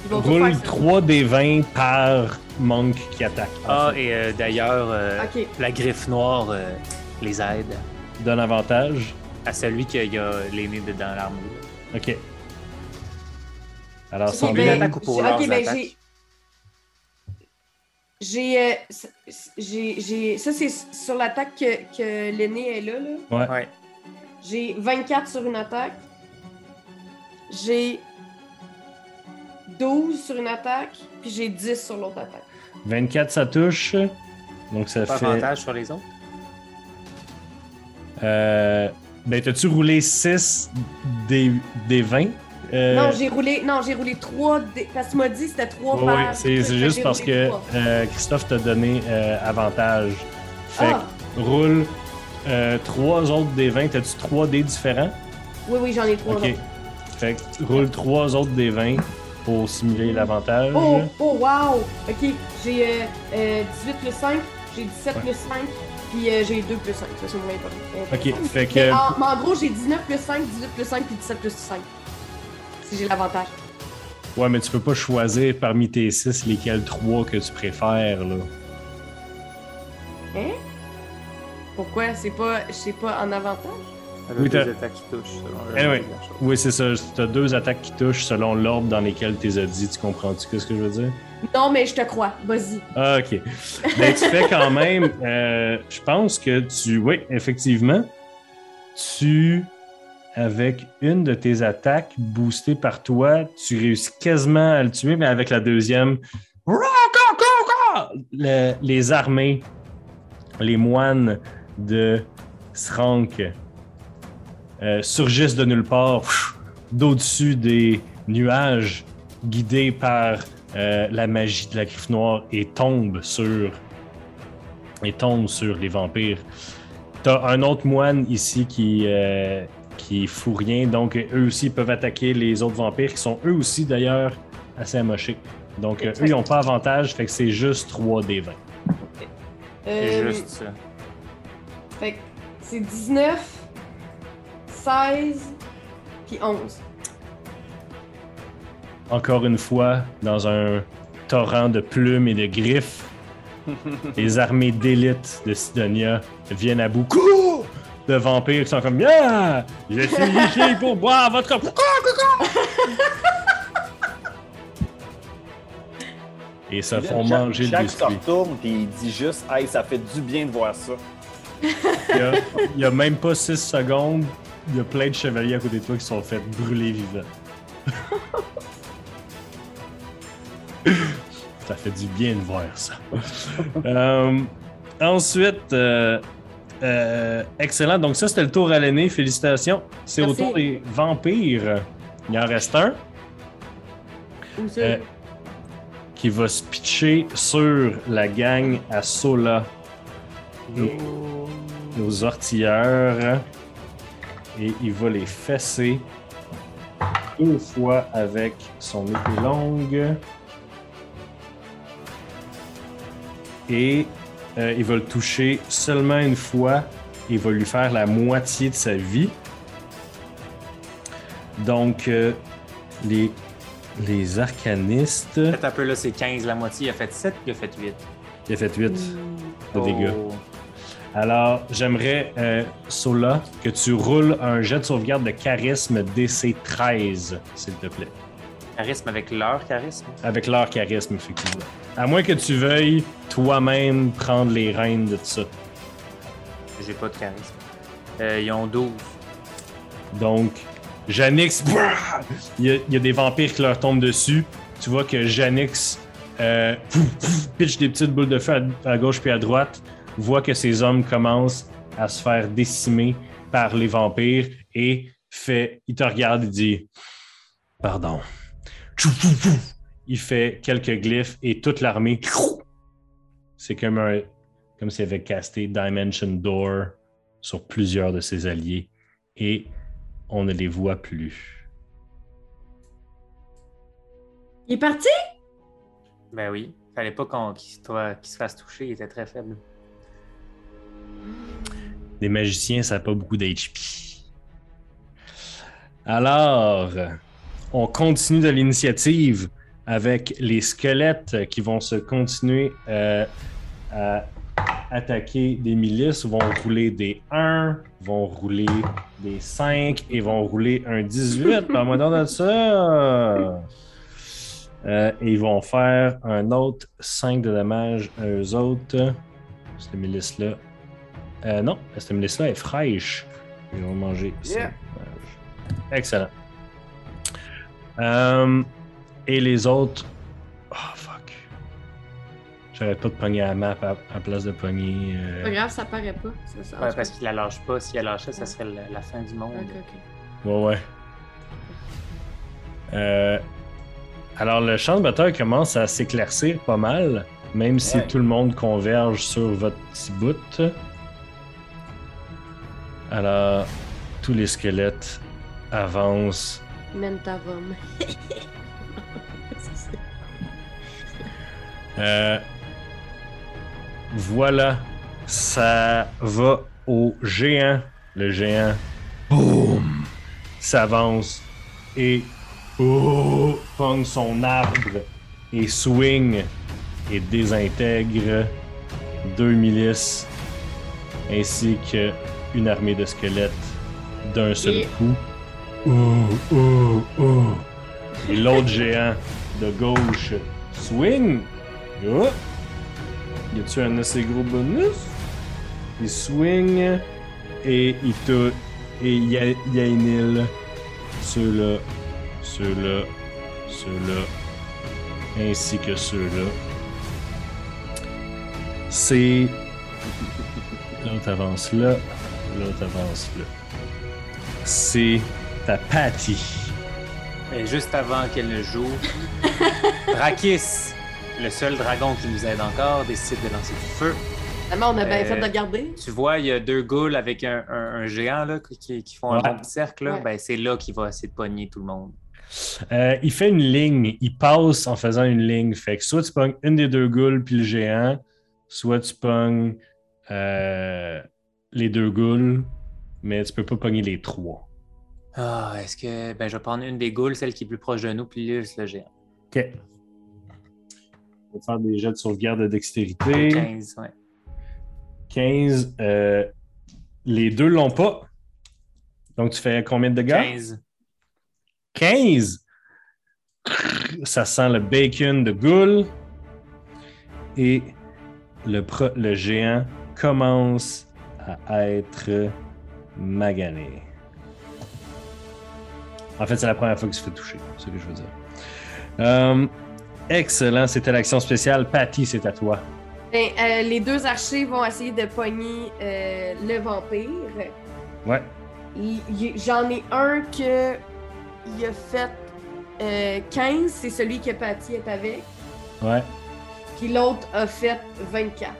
ils vont tout Roule faire ça. 3 des 20 par monk qui attaque. Ah, fait. et euh, d'ailleurs, euh, Ok. la griffe noire euh, les aide Donne avantage. à celui qui a, les nez dedans l'armure. Ok. Alors, Ok, Sans Sandrine. bien ben, attaque ou pour j'ai- leurs ok, ben, attaques? j'ai. J'ai. euh, j'ai. j'ai- Ça, c'est sur l'attaque que, que l'aîné est là. là. Ouais. Ouais. J'ai 24 sur une attaque. J'ai 12 sur une attaque. Puis j'ai 10 sur l'autre attaque. 24, ça touche. Donc, ça Pas fait. avantage sur les autres? Euh, ben, t'as-tu roulé 6 des, des 20? Euh, Non, j'ai roulé. Non, j'ai roulé 3 parce que tu m'as dit que c'était 3 oui, par. c'est Fait c'est juste parce que trois. euh, Christophe t'a donné euh, avantage. Fait Ah! que roule 3 autres des 20. T'as-tu 3 dés différents? Oui, oui, j'en ai 3. Ok. Fait que roule 3 autres des 20 pour simuler l'avantage. Oh, oh, wow! Ok, j'ai euh, euh, 18 plus 5, j'ai 17 Ouais. plus 5, puis euh, j'ai 2 plus 5. Ça, c'est moins important. Ok, fait que. Mais en, mais en gros, j'ai 19 plus 5, 18 plus 5, puis 17 plus 5. Si j'ai l'avantage. Ouais, mais tu peux pas choisir parmi tes 6 lesquels 3 que tu préfères, là. Hein? Pourquoi? C'est pas, c'est pas en avantage? Oui, deux attaques qui touchent selon Anyway. Oui, c'est ça. T'as deux attaques qui touchent selon l'ordre dans lesquels tu les as dit. Tu comprends-tu ce que je veux dire? Non, mais je te crois. Vas-y. Ah, ok. Ben, tu fais quand même. euh, je pense que tu. Oui, effectivement. Tu. Avec une de tes attaques boostée par toi, tu réussis quasiment à le tuer, mais avec la deuxième. Le- les armées, les moines de Srank euh, surgissent de nulle part, d'au-dessus des nuages, guidés par euh, la magie de la griffe noire et tombe sur et tombe sur les vampires. T'as un autre moine ici qui euh, qui fout rien, donc eux aussi peuvent attaquer les autres vampires qui sont eux aussi d'ailleurs assez amochés. Donc euh, eux ils n'ont pas avantage, fait que c'est juste 3 des 20. C'est Euh, juste ça. Fait que c'est 19, 16, puis 11. Encore une fois, dans un torrent de plumes et de griffes, [LAUGHS] les armées d'élite de Sidonia viennent à bout de vampires qui sont comme Yeah! Je suis ici pour boire votre. [LAUGHS] Et se font Jack- manger le Jack se biscuit. retourne puis il dit juste Hey, ça fait du bien de voir ça. Il y a, même pas 6 secondes, il y a plein de chevaliers à côté de toi qui sont fait brûler vivants. [LAUGHS] ça fait du bien de voir ça. Euh, ensuite, euh, euh, excellent. Donc, ça, c'était le tour à l'aîné. Félicitations. C'est au tour des vampires. Il en reste un? Euh, qui va se pitcher sur la gang à Sola. Nos, nos artilleurs. Et il va les fesser deux fois avec son épée longue. Et euh, il va le toucher seulement une fois. Il va lui faire la moitié de sa vie. Donc, euh, les, les arcanistes. Peut-être un peu là, c'est 15 la moitié. Il a fait 7 il a fait 8. Il a fait 8 de Oh. dégâts. Alors, j'aimerais, euh, Sola, que tu roules un jet de sauvegarde de charisme DC 13, s'il te plaît. Charisme avec leur charisme? Avec leur charisme, effectivement. À moins que tu veuilles toi-même prendre les rênes de tout ça. J'ai pas de charisme. Euh, ils ont 12. Donc, Janix, il y, a, il y a des vampires qui leur tombent dessus. Tu vois que Janix euh, pitch des petites boules de feu à, à gauche puis à droite, voit que ces hommes commencent à se faire décimer par les vampires et fait, il te regarde et dit Pardon. Il fait quelques glyphes et toute l'armée, c'est comme un, comme s'il avait casté Dimension Door sur plusieurs de ses alliés et on ne les voit plus. Il est parti? Ben oui. Fallait pas qu'on, qu'il, qu'il se fasse toucher. Il était très faible. Des magiciens, ça n'a pas beaucoup d'HP. Alors, on continue de l'initiative avec les squelettes qui vont se continuer euh, à attaquer des milices, vont rouler des 1, vont rouler des 5 et vont rouler un 18. [LAUGHS] Parle-moi donc de ça! Euh, et ils vont faire un autre 5 de dommages à eux autres. Cette milice-là. Euh, non, cette milice-là est fraîche. Ils vont manger. Yeah. Excellent. Euh, et les autres. Oh fuck. J'arrête pas de pogner la map à, à place de pogner. euh, Pas grave, ça paraît pas. Ça, ça, Ouais, parce qu'il la lâche pas. Si elle lâchait, ça serait la, la fin du monde. Ok, ok. Ouais, ouais. Euh, alors, le champ de bataille commence à s'éclaircir pas mal, même si Ouais. tout le monde converge sur votre petit bout. Alors, tous les squelettes avancent. Mentarum. [LAUGHS] Euh, voilà, ça va au géant. Le géant, boum, s'avance et oh, pogne son arbre et swing et désintègre deux milices ainsi que une armée de squelettes d'un seul Et- coup. Et l'autre géant de gauche swing. Oh. Y a-tu un assez gros bonus? Il swing et il te. Et y a, y a une île. Ceux-là, ceux-là, ceux-là, ainsi que ceux-là. C'est. L'autre avance là, l'autre avance là. C'est ta Patty. Et juste avant qu'elle ne joue, [LAUGHS] Drakis, le seul dragon qui nous aide encore, décide de lancer du feu. Finalement, on a bien Euh, fait de. Tu vois, il y a deux ghouls avec un, un- un géant là, qui, qui font un Ouais. bon petit cercle. Ouais. Ben, c'est là qu'il va essayer de pogner tout le monde. Euh, il fait une ligne, il passe en faisant une ligne. Fait que soit tu pognes une des deux ghouls puis le géant, soit tu pognes euh, les deux ghouls, mais tu peux pas pogner les trois. Ah, est-ce que. Ben, je vais prendre une des ghouls, celle qui est plus proche de nous, puis juste le géant. Ok. On va faire des jets de sauvegarde de dextérité. 15, ouais. 15. euh, les deux l'ont pas. Donc tu fais combien de dégâts? 15. 15. Ça sent le bacon de Ghoul. Et le, pro- le géant commence à être magané. En fait, c'est la première fois qu'il se fait toucher. C'est ce que je veux dire. Euh, excellent. C'était l'action spéciale. Patty, c'est à toi. Ben, euh, les deux archers vont essayer de pogner euh, le vampire. Ouais. J'en ai un que il a fait euh, 15, c'est celui que Patty est avec. Ouais. Puis l'autre a fait 24.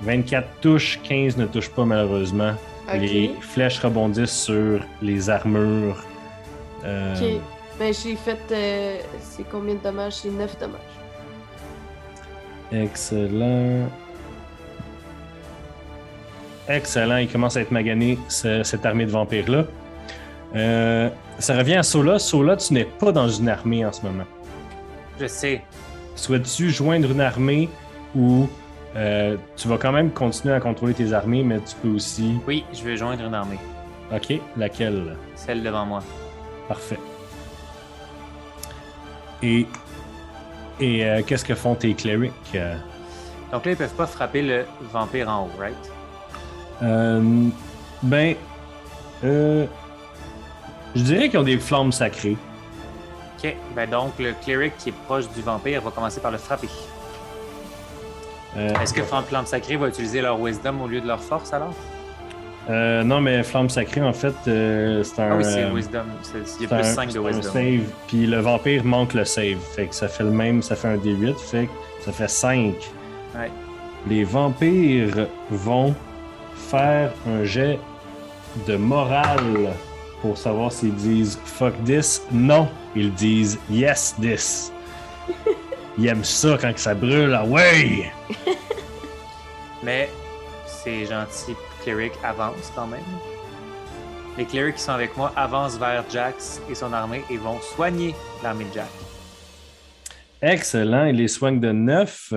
24 touches, 15 ne touchent pas malheureusement. Les flèches rebondissent sur les armures. Euh, Ok. Ben, j'ai fait. euh, c'est combien de dommages? C'est 9 dommages. Excellent. Excellent. Il commence à être magané, ce- cette armée de vampires-là. Euh, ça revient à Sola. Sola, tu n'es pas dans une armée en ce moment. Je sais. Souhaites-tu joindre une armée ou euh, tu vas quand même continuer à contrôler tes armées, mais tu peux aussi. Oui, je vais joindre une armée. Ok, laquelle? Celle devant moi. Parfait. Et, et euh, qu'est-ce que font tes clerics euh? Donc là, ils peuvent pas frapper le vampire en haut, right? Euh, ben, euh, je dirais qu'ils ont des flammes sacrées. Ok, ben donc le cleric qui est proche du vampire va commencer par le frapper. Est-ce que Flamme Sacrée va utiliser leur wisdom au lieu de leur force alors? Euh, non, mais flamme sacrée, en fait, euh, c'est un. Ah oui, c'est euh, wisdom. C'est- Il y c'est a plus un- 5 de c'est un wisdom. save, puis le vampire manque le save. Fait que ça fait le même, ça fait un D8, fait que ça fait 5. Ouais. Les vampires vont faire un jet de morale pour savoir s'ils disent fuck this. Non, ils disent yes this. [LAUGHS] Ils aiment ça quand que ça brûle. Ah ouais! [LAUGHS] Mais ces gentils clerics avancent quand même. Les clerics qui sont avec moi avancent vers Jax et son armée et vont soigner l'armée de Jack. Excellent, il les soigne de 9.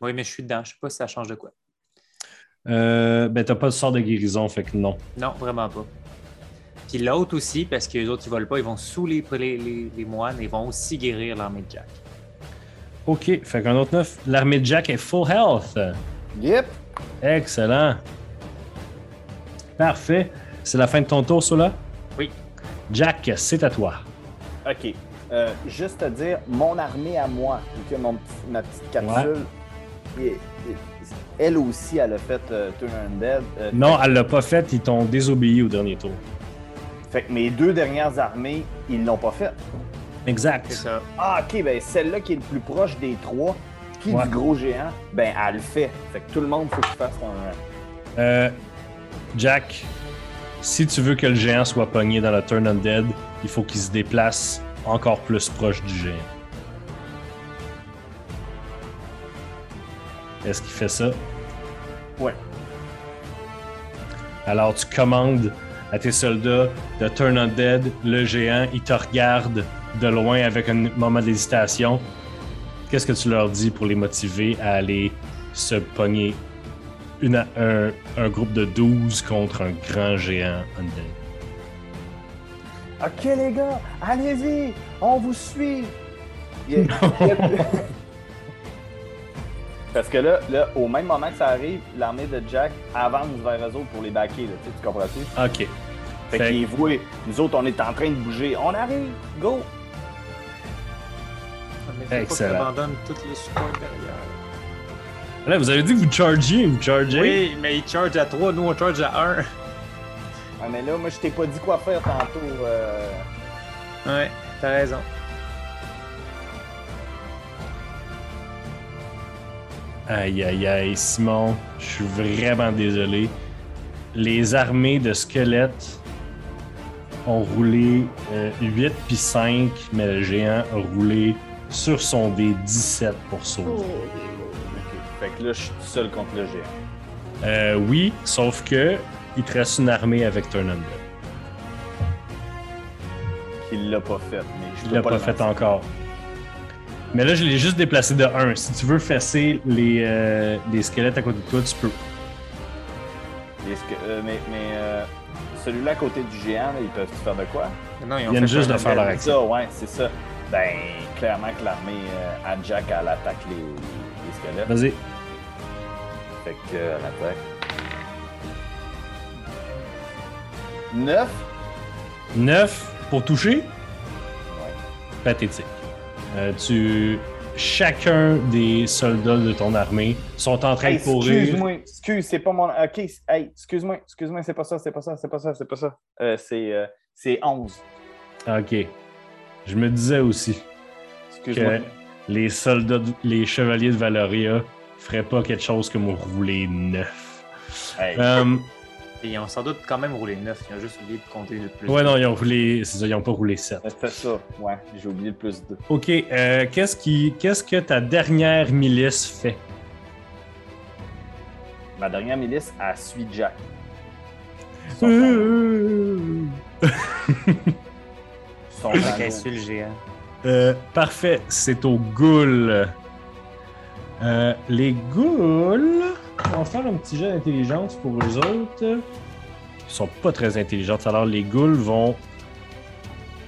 Oui, mais je suis dedans. Je sais pas si ça change de quoi. Euh, ben, t'as pas de sort de guérison, fait que non. Non, vraiment pas. Puis l'autre aussi, parce que les autres ils volent pas, ils vont sous les, les, les- les moines et vont aussi guérir l'armée de Jack. Ok, fait qu'un autre 9. L'armée de Jack est full health. Yep. Excellent. Parfait. C'est la fin de ton tour, Sola? Oui. Jack, c'est à toi. OK. Euh, juste à dire, mon armée à moi, ok, mon ma petite capsule, et- et- elle aussi, elle a fait euh, Turn Undead. Euh, Non, elle l'a pas fait, ils t'ont désobéi au dernier tour. Fait que mes deux dernières armées, ils l'ont pas fait. C'est Exact. ça. Ah, OK, ben celle-là qui est le plus proche des trois, qui est Ouais. du gros géant, ben elle le fait. Fait que tout le monde, faut qu'il fasse un... Euh, Jack, si tu veux que le géant soit pogné dans le Turn Undead, il faut qu'il se déplace encore plus proche du géant. Est-ce qu'il fait ça? Ouais. Alors tu commandes à tes soldats de Turn Undead, le géant, il te regarde de loin avec un moment d'hésitation. Qu'est-ce que tu leur dis pour les motiver à aller se pogner une, un, un groupe de 12 contre un grand géant Undead? OK, les gars, allez-y, on vous suit. [LAUGHS] Parce que là, là, au même moment que ça arrive, l'armée de Jack avance vers eux autres pour les backer, là, tu sais, tu comprends-tu? Ok. Fait, Fait- qu'ils voient, nous autres, on est en train de bouger. On arrive, go! Mais faut pas Excellent. qu'ils abandonnent tous les supports derrière. Là, vous avez dit que vous chargiez, vous chargez? Oui, mais ils chargent à 3, nous on charge à 1. Ah, mais là, moi, je t'ai pas dit quoi faire tantôt. euh. Ouais, t'as raison. Aïe, aïe, aïe, Simon, je suis vraiment désolé. Les armées de squelettes ont roulé euh, 8 puis 5, mais le géant a roulé sur son dé 17 pour sauver. Oh. Fait que là, je suis tout seul contre le géant. Euh, oui, sauf que il te reste une armée avec Turn Undead. Qu'il l'a pas fait. Mais je Il l'a pas fait encore. Mais là, je l'ai juste déplacé de 1. Si tu veux fesser les, euh, les squelettes à côté de toi, tu peux. Que- euh, mais mais euh, celui-là à côté du géant, là, ils peuvent faire de quoi? Non, Ils viennent juste de faire leur C'est action. ça, ouais, c'est ça. Ben, clairement que l'armée euh, à Jack, elle attaque les, les squelettes. Vas-y. Fait que, euh, elle attaque. 9? 9 pour toucher? Ouais. Pathétique. Euh, tu. Chacun des soldats de ton armée sont en train Hey, de courir. excuse-moi, excuse, c'est pas mon. Ok, hey, excuse-moi, excuse-moi, c'est pas ça, c'est pas ça, c'est pas ça, c'est pas ça. Euh, c'est, euh, c'est 11. Ok. Je me disais aussi Excuse-moi. que les soldats, de- les chevaliers de Valoria feraient pas quelque chose comme rouler 9. Hey, Et ils ont sans doute quand même roulé 9, ils ont juste oublié de compter le plus. ouais, non, ils ont roulé. C'est ça, ils ont pas roulé 7. c'est ça, ouais, j'ai oublié le plus 2. Ok, euh, qu'est-ce qui, qu'est-ce que ta dernière milice fait? Ma dernière milice, elle suit Jack. Euh, Son [LAUGHS] le géant. Euh, parfait, c'est aux ghouls. Euh, les ghouls, on va faire un petit jeu d'intelligence pour eux autres. Ils sont pas très intelligents. Alors, les ghouls vont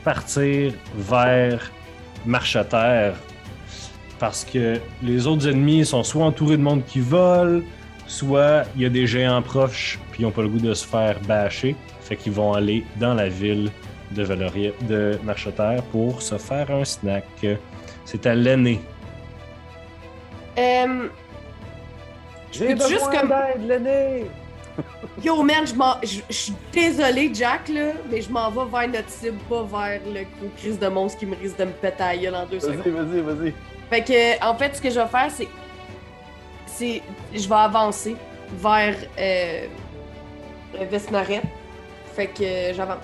partir vers Marcheterre parce que les autres ennemis sont soit entourés de monde qui vole, soit il y a des géants proches puis ils n'ont pas le goût de se faire bâcher. Fait qu'ils vont aller dans la ville de Valoria, de Marcheterre pour se faire un snack. C'est à l'aîné. Euh, J'ai peux-tu juste besoin comme- d'aide, l'aîné! Yo, man, je m'en- je je suis désolée, Jack, là, mais je m'en vais vers notre cible, pas vers le gros crise de monstre qui me risque de me péter à gueule en deux Vas-y, secondes. vas-y, vas-y. Fait que, en fait, ce que je vais faire, c'est. C'est. Je vais avancer vers. Euh, Vesnaret. Fait que euh, j'avance.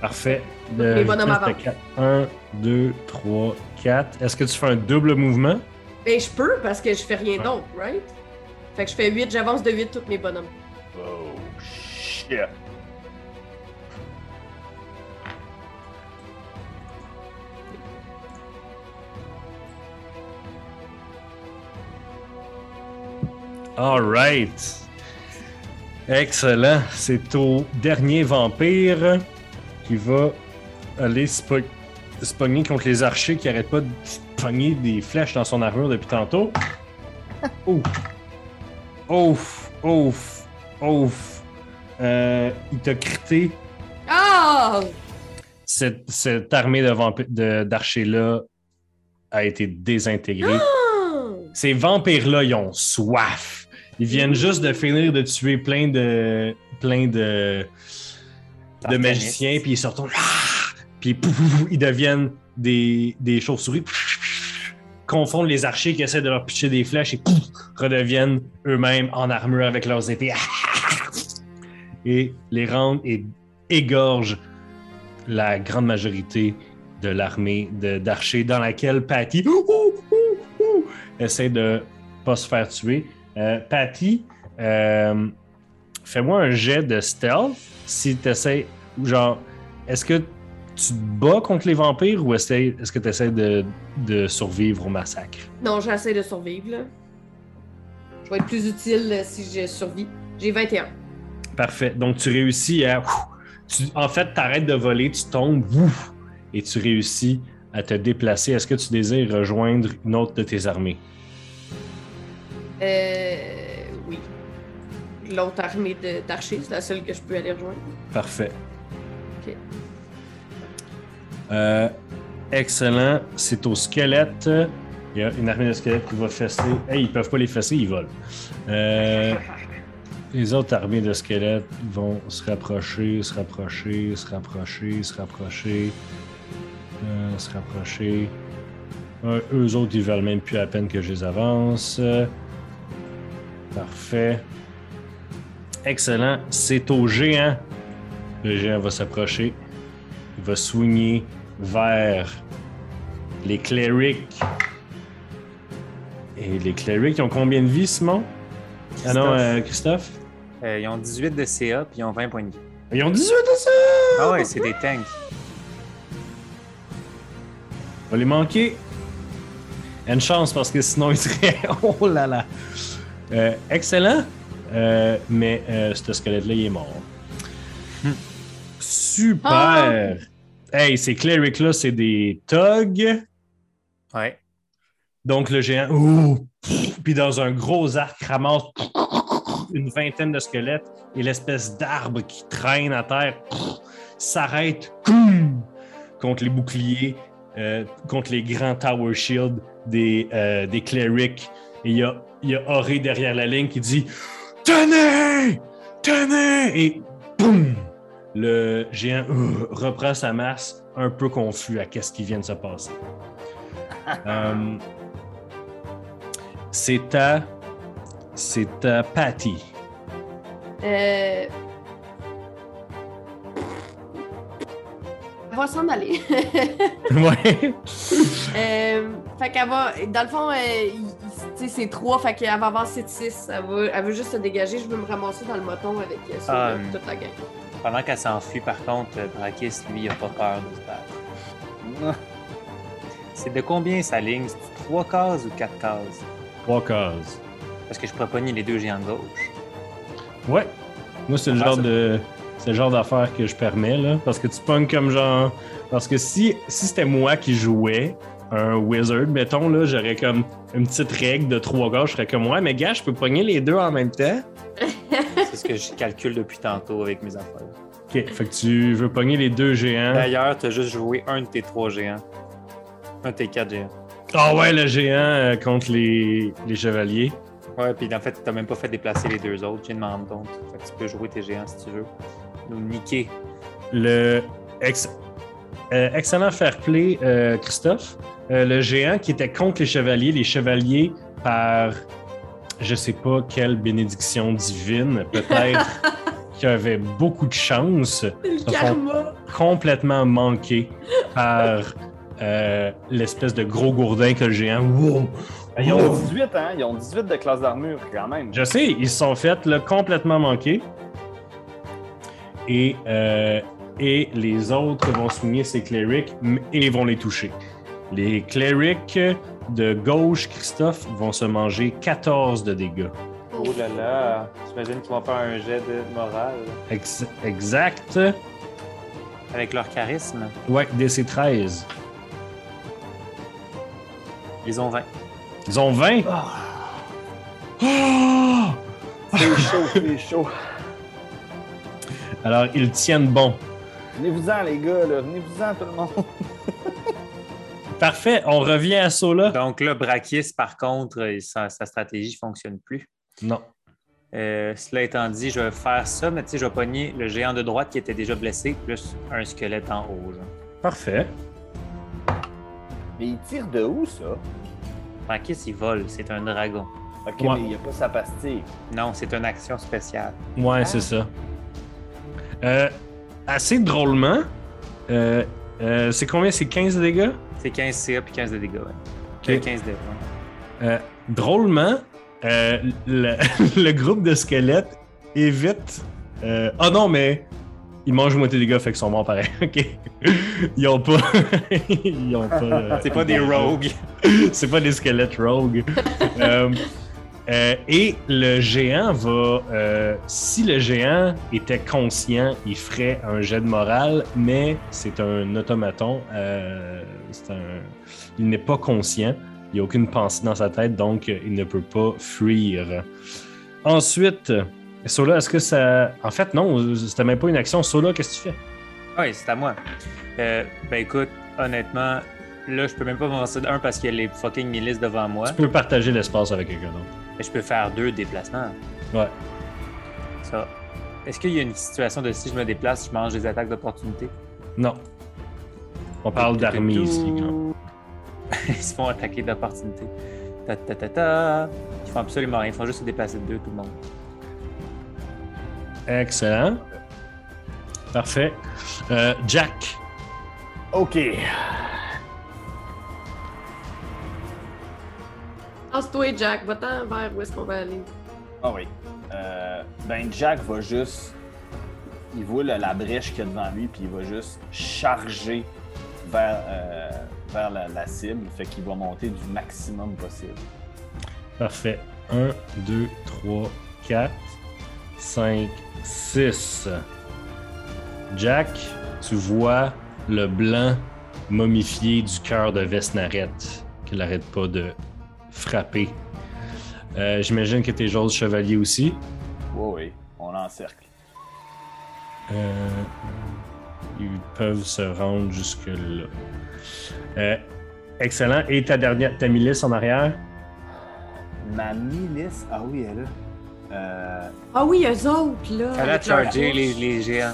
Parfait. Les bonhommes vitesse de avancent. quatre. 1, 2, 3, 4. Est-ce que tu fais un double mouvement? Ben, je peux parce que je fais rien Ouais. d'autre, right? Fait que je fais 8, j'avance de 8 tous mes bonhommes. Oh, shit. All right. Excellent. C'est au dernier vampire qui va aller se se pogner contre les archers qui arrêtent pas de pogner des flèches dans son armure depuis tantôt. [LAUGHS] Ouf. Ouf. Ouf. Ouf. Euh, il t'a crité. Ah! Cette, cette armée de vampi- de- d'archers-là a été désintégrée. Ah! Ces vampires-là, ils ont soif. Ils viennent juste de finir de tuer plein de. plein de. de magiciens, puis ils se retournent. ah! Puis pouf, ils deviennent des, des chauves-souris. Confondent les archers qui essaient de leur pitcher des flèches et redeviennent eux-mêmes en armure avec leurs épées. [LAUGHS] Et les rendent et égorgent la grande majorité de l'armée d'archers dans laquelle Patty essaie de pas se faire tuer. Euh, Patty, euh, fais-moi un jet de stealth si tu essaies. Genre, est-ce que tu te bats contre les vampires ou est-ce que tu essaies de, de survivre au massacre? Non, j'essaie de survivre, là. Je vais être plus utile si je survis. J'ai 21. Parfait. Donc, tu réussis à. tu- en fait, tu arrêtes de voler, tu tombes ouf, et tu réussis à te déplacer. Est-ce que tu désires rejoindre une autre de tes armées? Euh. Oui. L'autre armée d'archers, c'est la seule que je peux aller rejoindre. Parfait. Ok. Euh, excellent. C'est au squelette. Il y a une armée de squelettes qui va fesser. Hey, ils peuvent pas les fesser, ils volent. Euh, les autres armées de squelettes vont se rapprocher, se rapprocher, se rapprocher, se rapprocher, euh, se rapprocher. Eux autres, ils veulent même plus à peine que je les avance. Parfait. Excellent. C'est au géant. Le géant va s'approcher. Il va swinger vers les clerics. Et les clerics, ils ont combien de vie, Simon? Ah non, Christophe. euh, Christophe? Euh, ils ont 18 de CA puis ils ont 20 points de vie. Ils ont 18 de ça! Ah ouais, c'est des tanks. On va les manquer. Une chance parce que sinon ils seraient. [LAUGHS] Oh là là! Euh, excellent! Euh, mais euh, ce squelette-là, il est mort. Hmm. Super! Hey, ces clerics-là, c'est des thugs. Ouais. Donc le géant, ouh, puis dans un gros arc ramasse une vingtaine de squelettes et l'espèce d'arbre qui traîne à terre s'arrête contre les boucliers, euh, contre les grands tower shields des, euh, des clerics. Et il y a, y a derrière la ligne qui dit Tenez! Tenez! Et boum! Le géant euh, reprend sa masse, un peu confus à qu'est-ce qui vient de se passer. [LAUGHS] Euh, c'est à. C'est à Patty. Euh. Elle va s'en aller. [LAUGHS] [LAUGHS] ouais. Euh, fait qu'elle va. Dans le fond, c'est 3, fait qu'elle va avancer de 6. Elle, elle veut juste se dégager. Je veux me ramasser dans le moton avec euh, Ah, toute la gang. Pendant qu'elle s'enfuit, par contre, euh, Brakis, lui, il a pas peur de se battre. [LAUGHS] C'est de combien sa ligne? C'est trois cases ou quatre cases? Trois cases. Parce que je pourrais pogner les deux géants de gauche. Ouais. Moi, c'est le Ah, genre ça- de. C'est le genre d'affaire que je permets, là. Parce que tu pognes comme genre. Parce que si, si c'était moi qui jouais un wizard, mettons, là, j'aurais comme une petite règle de trois gars. Je serais comme, ouais, mais gars, je peux pogner les deux en même temps. [LAUGHS] C'est ce que je calcule depuis tantôt avec mes affaires. Ok, fait que tu veux pogner les deux géants. D'ailleurs, tu as juste joué un de tes trois géants. Un de tes quatre géants. Ah ouais, le géant euh, contre les, les chevaliers. Ouais, puis en fait, t'as même pas fait déplacer les deux autres, viens de m'en compte. Fait que tu peux jouer tes géants si tu veux. Nous niquer. Le ex- euh, excellent fair play, euh, Christophe. Le géant qui était contre les chevaliers, les chevaliers par je sais pas quelle bénédiction divine, peut-être [LAUGHS] qui avait beaucoup de chance, Le se font karma. complètement manqués par euh, l'espèce de gros gourdin que le géant. Wow! Ben, Ils ont Wow! 18, hein? Ils ont 18 de classe d'armure, quand même. Je sais, ils se sont fait là, complètement manquer. Et, euh, et les autres vont souligner ces clerics et vont les toucher. Les clerics de gauche, Christophe, vont se manger 14 de dégâts. Oh là là, j'imagine qu'ils vont faire un jet de morale. Ex- exact. Avec leur charisme, Ouais, DC 13. ils ont 20. Ils ont 20. Ah! C'est chaud, c'est chaud. Alors, ils tiennent bon. Venez-vous-en, les gars, là. Venez-vous-en, tout le monde. [LAUGHS] Parfait, on revient à Sola. Donc là, Brakis, par contre, sa, sa stratégie ne fonctionne plus. Non. Euh, cela étant dit, je vais faire ça, mais tu sais, je vais pogner le géant de droite qui était déjà blessé, plus un squelette en haut. genre. Parfait. Mais il tire de où, ça? Brakis, il vole, c'est un dragon. Ok, Ouais. mais il n'y a pas sa pastille. Non, c'est une action spéciale. Ouais, Ah. c'est ça. Euh, assez drôlement, euh, euh, c'est combien? C'est 15 de dégâts? C'est 15 CA puis 15 de dégâts. ouais. Ok. Euh, 15 de. Euh, drôlement, euh, le, [LAUGHS] le groupe de squelettes évite. euh, Ah non, mais ils mangent moitié des gars, fait qu'ils sont morts pareil. [LAUGHS] Ok. Ils ont pas. [LAUGHS] ils ont pas. C'est pas des rogues. c'est pas des squelettes rogues. Euh, et le géant va. euh, si le géant était conscient, il ferait un jet de morale, mais c'est un automaton. euh, un, il n'est pas conscient. Il n'y a aucune pensée dans sa tête, donc il ne peut pas fuir. Ensuite, Sola, est-ce que ça. En fait, non, c'était même pas une action. Sola, qu'est-ce que tu fais? Oui, c'est à moi. Euh, ben écoute, honnêtement, là, je peux même pas avancer d'un parce qu'il y a les fucking milices devant moi. Tu peux partager l'espace avec quelqu'un d'autre. Mais je peux faire deux déplacements. Ouais. Ça. Est-ce qu'il y a une situation de si je me déplace, je mange des attaques d'opportunité? Non. On parle d'armée ici. [LAUGHS] Ils se font attaquer d'opportunité. Ta ta ta ta. Ils font absolument rien. Ils font juste se déplacer de deux, tout le monde. Excellent. Parfait. Euh, Jack. OK. Lance-toi, Jack. Va-t'en vers où est-ce qu'on va aller. Ah oui. Euh, ben, Jack va juste. Il voit la, la brèche qu'il y a devant lui, puis il va juste charger vers, euh, vers la, la cible. Fait qu'il va monter du maximum possible. Parfait. 1, 2, 3, 4, 5, 6. Jack, tu vois le blanc momifié du cœur de Vesnaret qu'il n'arrête pas de frapper. Euh, J'imagine que tes autres chevaliers aussi. Oui, oui. On l'encercle. Euh, ils peuvent se rendre jusque-là. Euh, excellent. Et ta dernière, ta milice en arrière? Ma milice? Ah oui, elle est là. Euh, Ah oui, eux autres, là. Elle a chargé les, les géants.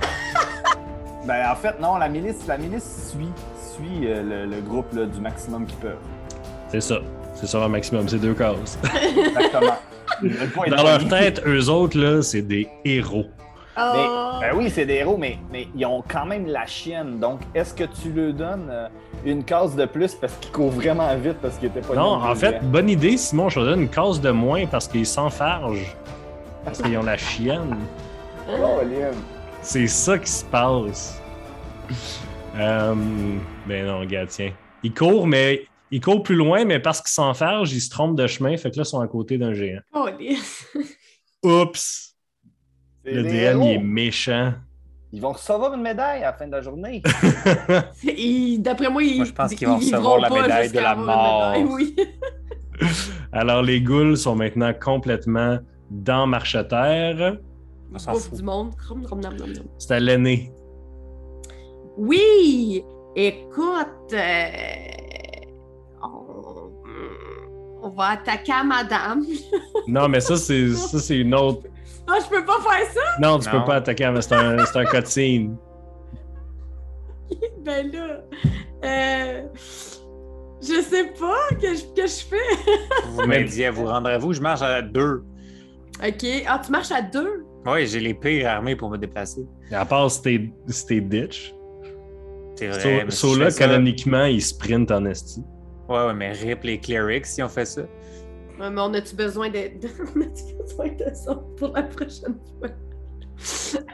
[LAUGHS] ben, en fait, non, la milice, la milice suit, suit euh, le, le groupe là, du maximum qu'ils peuvent. C'est ça. C'est ça leur maximum, c'est deux cases. Exactement. [LAUGHS] Dans leur tête, eux autres, là, c'est des héros. Ah. Ben oui, c'est des héros, mais, mais ils ont quand même la chienne. Donc, est-ce que tu leur donnes euh, une case de plus parce qu'ils courent vraiment vite parce qu'ils étaient pas Non, en fait, bonne idée, Simon, je te donne une case de moins parce qu'ils s'enfargent. Parce qu'ils ont la chienne. Oh, Liam. C'est ça qui se passe. Euh, ben non, gars, tiens. Il court, mais il court plus loin, mais parce qu'il s'enfarge, il se trompe de chemin. Fait que là, ils sont à côté d'un géant. Oh. [LAUGHS] Oups! Le DM, il est méchant. Ils vont recevoir une médaille à la fin de la journée. [LAUGHS] D'après moi, ils Moi, je pense qu'ils ils vont recevoir vivront la médaille de la médaille, mort. oui. [LAUGHS] Alors, les ghouls sont maintenant complètement dans Marcheterre. On s'en Bouffe fout. du monde. C'est à l'aîné. Oui! Écoute, euh, on, on va attaquer à madame. Non, mais ça, c'est ça, c'est une autre. Ah, je peux pas faire ça? Non, tu Non. peux pas attaquer, mais c'est un, c'est un cutscene. [LAUGHS] Ben là, euh, je sais pas que je, que je fais. Vous dit à vous rendre à vous, je marche à deux. Ok, ah, tu marches à deux? Oui, j'ai les pires armées pour me déplacer. À part si t'es si t'es ditch. C'est vrai. So, là, ça- canoniquement, il sprint en esti. Ouais, ouais, mais rip les clerics si on fait ça. Ouais, mais on a-tu besoin de, de- [LAUGHS] on a-tu besoin de ça pour la prochaine fois? [LAUGHS]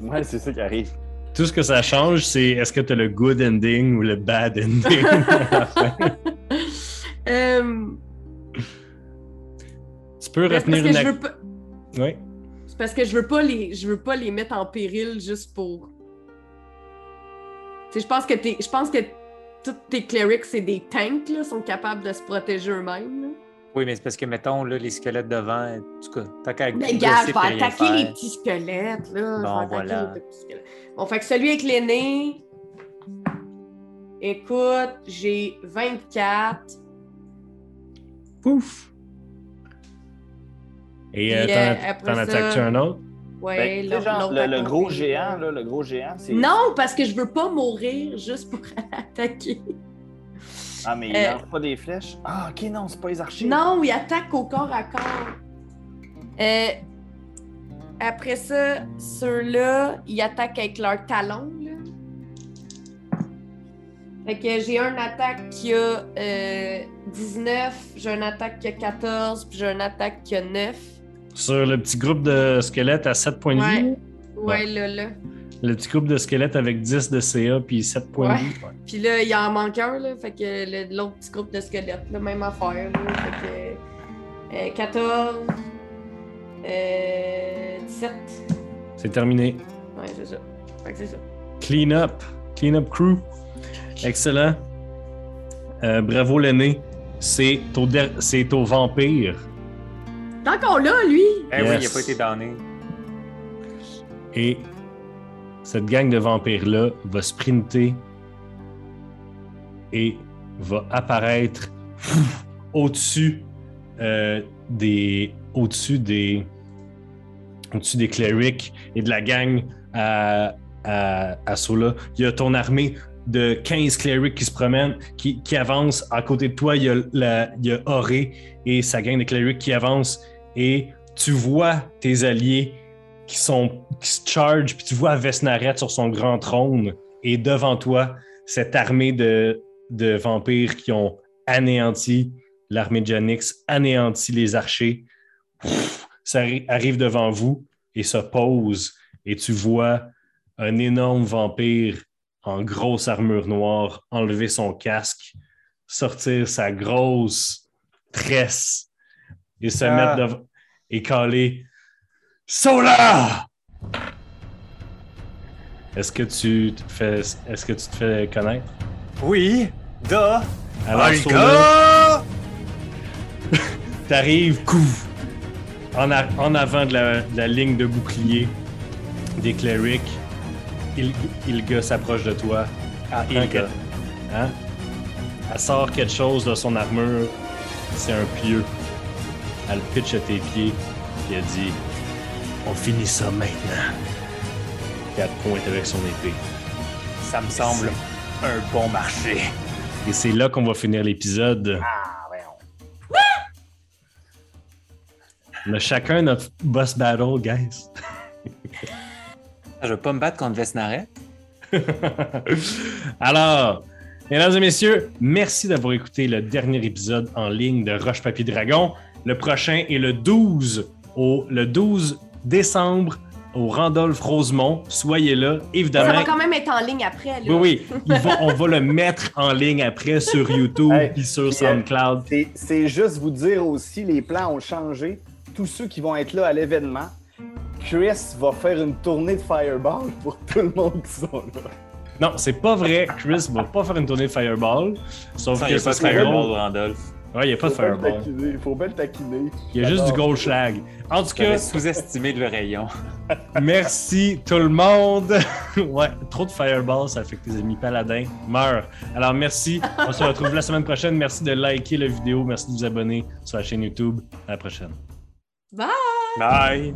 Ouais, c'est ça qui arrive. Tout ce que ça change, c'est est-ce que t'as le good ending ou le bad ending? À la fin. Euh, Tu peux retenir que une je veux pas. Oui. C'est parce que je veux pas les, je veux pas les mettre en péril juste pour. Tu sais, je pense que t'es, je pense que tous tes clerics c'est des tanks là, sont capables de se protéger eux-mêmes. là. Oui, mais c'est parce que, mettons, là, les squelettes devant, en tout cas, t'as qu'à Mais gars, je vais attaquer les petits squelettes là. je Bon, vais attaquer voilà. les petits squelettes. Bon, fait que celui avec l'aîné. Écoute, j'ai 24. Pouf! Et euh, Puis, t'en, euh, as- après t'en ça- attaques-tu un autre? Ouais, Ben, sais, l'autre- genre, le, le gros géant, là, le gros géant, c'est. Non, parce que je veux pas mourir juste pour [LAUGHS] attaquer. Ah, mais il Euh, lance pas des flèches? Ah, ok, non, c'est pas les archers. Non, il attaque au corps à corps. Euh, après ça, ceux-là, ils attaquent avec leurs talons. Là. Fait que j'ai un attaque qui a euh, 19, j'ai un attaque qui a 14, puis j'ai un attaque qui a 9. Sur le petit groupe de squelettes à 7 points de Ouais. vie. Ouais, là, là. Le petit groupe de squelettes avec 10 de CA puis 7 points Ouais. de vie. Ouais. Puis là, il en manque un, là. Fait que l'autre petit groupe de squelettes, la même affaire, là. Fait que euh, 14, euh, 17. C'est terminé. Ouais, c'est ça. Fait que c'est ça. Clean up. Clean up crew. Excellent. Euh, bravo l'aîné. C'est au, c'est au vampire. Encore là, lui! Eh oui, il Yes. a pas été donné. Et cette gang de vampires-là va sprinter et va apparaître [LAUGHS] au-dessus euh, des. Au-dessus des. Au-dessus des clerics et de la gang à, à, à Sola. Il y a ton armée de 15 clerics qui se promènent, qui, qui avancent. À côté de toi, il y a, la, il y a Oré et sa gang de clerics qui avancent. Et tu vois tes alliés qui sont qui se charge, puis tu vois Vesnaret sur son grand trône, et devant toi, cette armée de, vampires qui ont anéanti l'armée de Janix, anéanti les archers. Ça arri- arrive devant vous et se pose, et tu vois un énorme vampire en grosse armure noire enlever son casque, sortir sa grosse tresse et se Ah. mettre devant et caler Sola! Est-ce que tu te fais est-ce que tu te fais connaître? Oui, da, Alors Sola, [LAUGHS] t'arrives couf, en, a- en avant de la, de la ligne de bouclier des clerics. Il, Ilga s'approche de toi. Ah, que- hein? Elle sort quelque chose de son armure. C'est un pieu. Elle pitch à tes pieds. Puis elle dit On finit ça maintenant. Puis elle pointe avec son épée. Ça me semble un bon marché. Et c'est là qu'on va finir l'épisode. Ah, voyons. On a chacun notre boss battle, guys. Je veux pas me battre contre Vesnaret. [LAUGHS] Alors, mesdames et messieurs, merci d'avoir écouté le dernier épisode en ligne de Roche Papier Dragon. Le prochain est le 12 au le 12 décembre au Randolph Rosemont. Soyez là, Ça évidemment. va quand même être en ligne après. Là. Oui, oui, il va- on va le mettre en ligne après sur YouTube Hey, puis sur euh, SoundCloud. C'est- C'est juste vous dire aussi, les plans ont changé. Tous ceux qui vont être là à l'événement, Chris va faire une tournée de Fireball pour tout le monde qui sont là. Non, c'est pas vrai. Chris va pas faire une tournée de Fireball. Sauf Il que ça serait. Randolph. Ouais, il n'y a pas de Faut bien le Fireball. taquiner, Il faut bien le taquiner. Il y a juste du. Goldschlag. En tout cas, sous-estimé le rayon. [LAUGHS] merci tout le monde. [LAUGHS] ouais, trop de Fireball, ça fait que tes amis paladins meurent. Alors merci. On se retrouve la semaine prochaine. Merci de liker la vidéo. Merci de vous abonner sur la chaîne YouTube. À la prochaine. Bye! Bye!